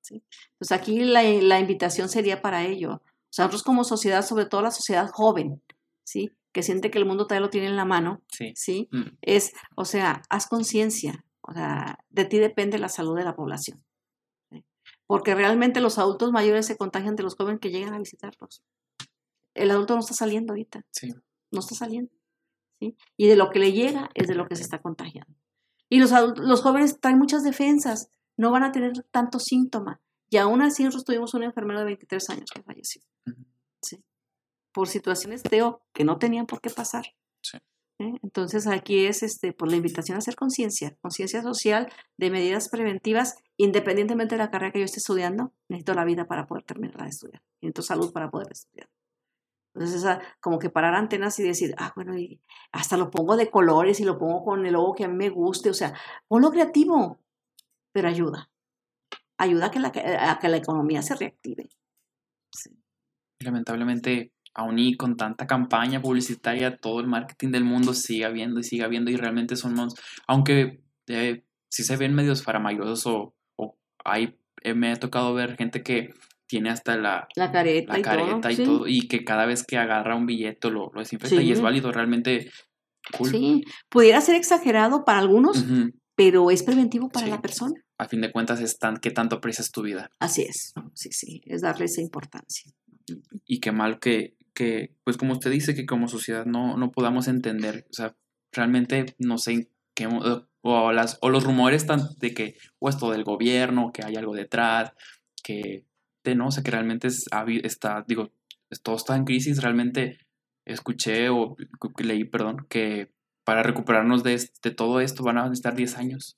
¿sí? Entonces aquí la, la invitación sería para ello. O sea, nosotros como sociedad, sobre todo la sociedad joven, ¿sí? que siente que el mundo todavía lo tiene en la mano, ¿sí? ¿sí? Mm. Es, o sea, haz conciencia, o sea, de ti depende la salud de la población porque realmente los adultos mayores se contagian de los jóvenes que llegan a visitarlos. El adulto no está saliendo ahorita. Sí. No está saliendo. ¿sí? Y de lo que le llega es de lo que se está contagiando. Y los, los jóvenes traen muchas defensas, no van a tener tantos síntomas. Y aún así nosotros tuvimos un enfermero de 23 años que falleció. ¿sí? Por situaciones, Teo, que no tenían por qué pasar. Sí. ¿eh? Entonces aquí es este, por la invitación a hacer conciencia, conciencia social de medidas preventivas, independientemente de la carrera que yo esté estudiando, necesito la vida para poder terminar de estudiar, necesito salud para poder estudiar. Entonces, como que parar antenas y decir, ah, bueno, y hasta lo pongo de colores y lo pongo con el logo que a mí me guste, o sea, ponlo creativo, pero ayuda. Ayuda a que la, a que la economía se reactive. Lamentablemente, aún y con tanta campaña publicitaria, todo el marketing del mundo sigue habiendo y sigue habiendo y realmente somos, aunque eh, si se ven medios faramayosos o, o hay, eh, me ha tocado ver gente que tiene hasta la, la careta, y, todo, y, que cada vez que agarra un billete lo, lo desinfecta y es válido, realmente cool. Sí, pudiera ser exagerado para algunos, pero es preventivo para la persona. A fin de cuentas es tan, que tanto aprecias tu vida. Así es, sí, sí, es darle esa importancia. Y qué mal que, que, pues como usted dice, que como sociedad no, no podamos entender, o sea, realmente no sé qué, o, las, o los rumores tan de que, o esto del gobierno, que hay algo detrás, que, de no, o sea, que realmente es, está, digo, todo está en crisis, realmente escuché o leí, perdón, que para recuperarnos de, de todo esto van a necesitar 10 años.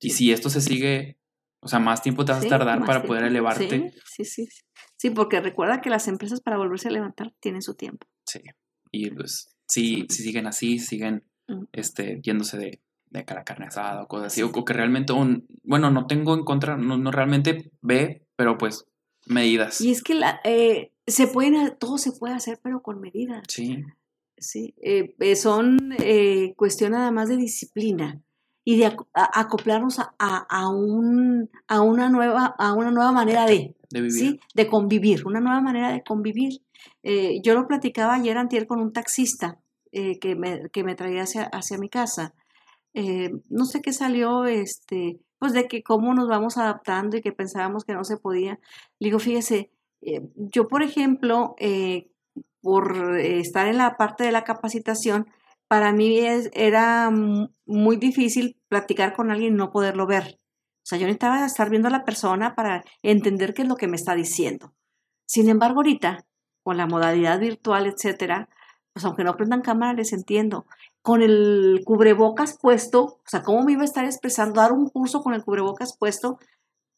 Y si esto se sigue, o sea, más tiempo te vas a tardar para poder elevarte. Sí, sí, sí. Sí, porque recuerda que las empresas para volverse a levantar tienen su tiempo. Sí. Y pues, si, si siguen así, siguen este, yéndose de, de cara carne asada o cosas así, o, que realmente, un, bueno, no tengo en contra, no, no realmente ve, pero pues medidas. Y es que la, eh, se pueden, todo se puede hacer, pero con medidas. Sí. Sí, eh, eh, son eh, cuestión además de disciplina y de acoplarnos a, a, un, a, una nueva, a una nueva manera de, de, vivir. de convivir, una nueva manera de convivir. Eh, yo lo platicaba ayer antier con un taxista que, me, que, me, traía hacia, hacia mi casa. No sé qué salió, este, pues de que cómo nos vamos adaptando y que pensábamos que no se podía. Le digo, fíjese, yo por ejemplo, por estar en la parte de la capacitación, para mí es, era muy difícil platicar con alguien y no poderlo ver. O sea, yo necesitaba estar viendo a la persona para entender qué es lo que me está diciendo. Sin embargo, ahorita, con la modalidad virtual, etcétera, pues aunque no prendan cámara, les entiendo. Con el cubrebocas puesto, o sea, ¿cómo me iba a estar expresando? Dar un curso con el cubrebocas puesto,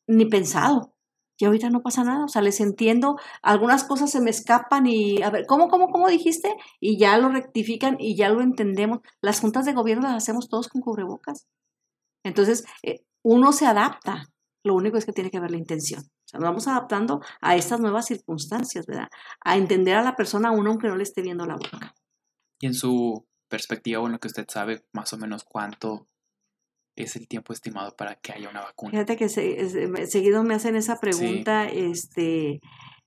ni pensado. Y ahorita no pasa nada, o sea, les entiendo, algunas cosas se me escapan y, a ver, ¿cómo, cómo, cómo dijiste? Y ya lo rectifican y ya lo entendemos. Las juntas de gobierno las hacemos todos con cubrebocas. Entonces, eh, uno se adapta, lo único es que tiene que haber la intención. O sea, nos vamos adaptando a estas nuevas circunstancias, ¿verdad? A entender a la persona uno aunque no le esté viendo la boca. Y en su perspectiva, bueno, que usted sabe más o menos cuánto es el tiempo estimado para que haya una vacuna. Fíjate que seguido me hacen esa pregunta, este,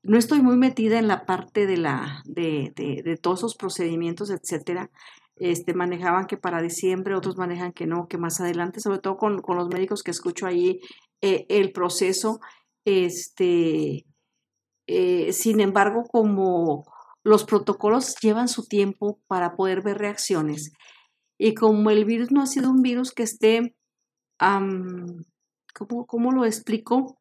no estoy muy metida en la parte de la, de, de, todos esos procedimientos, etcétera. Este, manejaban que para diciembre, otros manejan que no, que más adelante, sobre todo con, con los médicos que escucho ahí eh, el proceso. Este, eh, sin embargo, como los protocolos llevan su tiempo para poder ver reacciones y como el virus no ha sido un virus que esté, ¿cómo, ¿cómo, lo explico?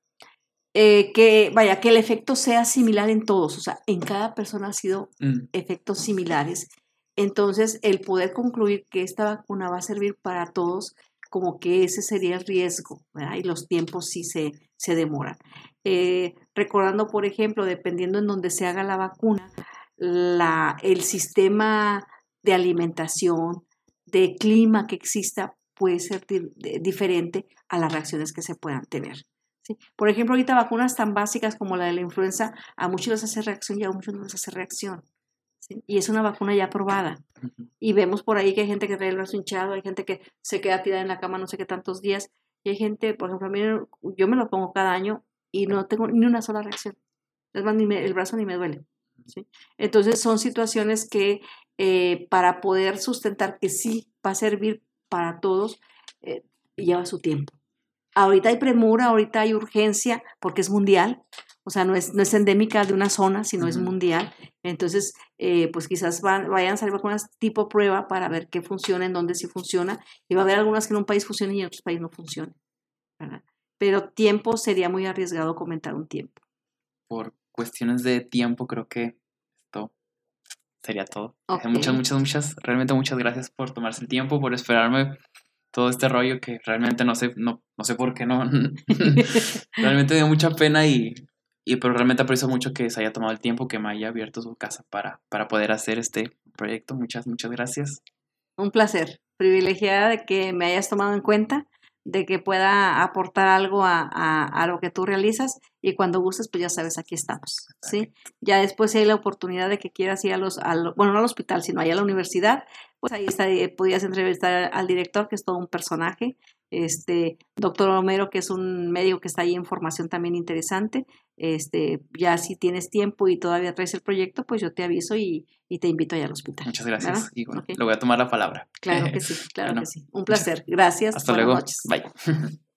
Eh, que vaya, que el efecto sea similar en todos, o sea, en cada persona ha sido mm. efectos similares. Entonces, el poder concluir que esta vacuna va a servir para todos, como que ese sería el riesgo, ¿verdad? Y los tiempos sí se, se demoran. Eh, recordando, por ejemplo, dependiendo en donde se haga la vacuna, la, el sistema de alimentación, de clima que exista, puede ser diferente a las reacciones que se puedan tener. Por ejemplo, ahorita vacunas tan básicas como la de la influenza, a muchos les hace reacción y a muchos no les hace reacción. Y es una vacuna ya aprobada. Y vemos por ahí que hay gente que trae el brazo hinchado, hay gente que se queda tirada en la cama no sé qué tantos días. Y hay gente, por ejemplo, a mí yo me lo pongo cada año y no tengo ni una sola reacción. Es más, ni el brazo ni me duele. Entonces son situaciones que eh, para poder sustentar que sí va a servir para todos, eh, lleva su tiempo ahorita hay premura, ahorita hay urgencia porque es mundial, o sea, no es, no es endémica de una zona, sino es mundial. Entonces, eh, pues quizás vayan a salir vacunas tipo prueba para ver qué funciona, en dónde sí funciona, y va a haber algunas que en un país funcionen y en otros países no funcionen. Pero tiempo sería muy arriesgado comentar un tiempo. Por cuestiones de tiempo, creo que sería todo. Muchas, muchas, muchas, realmente muchas gracias por tomarse el tiempo, por esperarme todo este rollo que realmente no sé, no, no sé por qué no. realmente me dio mucha pena y, y, pero realmente aprecio mucho que se haya tomado el tiempo, que me haya abierto su casa para, para poder hacer este proyecto. Muchas, muchas gracias. Un placer, privilegiada de que me hayas tomado en cuenta de que pueda aportar algo a, lo que tú realizas y cuando gustes, pues ya sabes, aquí estamos, ¿sí? Ya después si hay la oportunidad de que quieras ir a los, bueno, no al hospital, sino allá a la universidad, pues ahí está, eh, podías entrevistar al director, que es todo un personaje, este, doctor Romero, que es un médico que está ahí en formación también interesante, este, ya si tienes tiempo y todavía traes el proyecto, pues yo te aviso y, te invito allá al hospital. Muchas gracias. Y bueno, lo voy a tomar la palabra. Claro que sí, claro que sí. Un placer. Gracias. Hasta luego. Bye.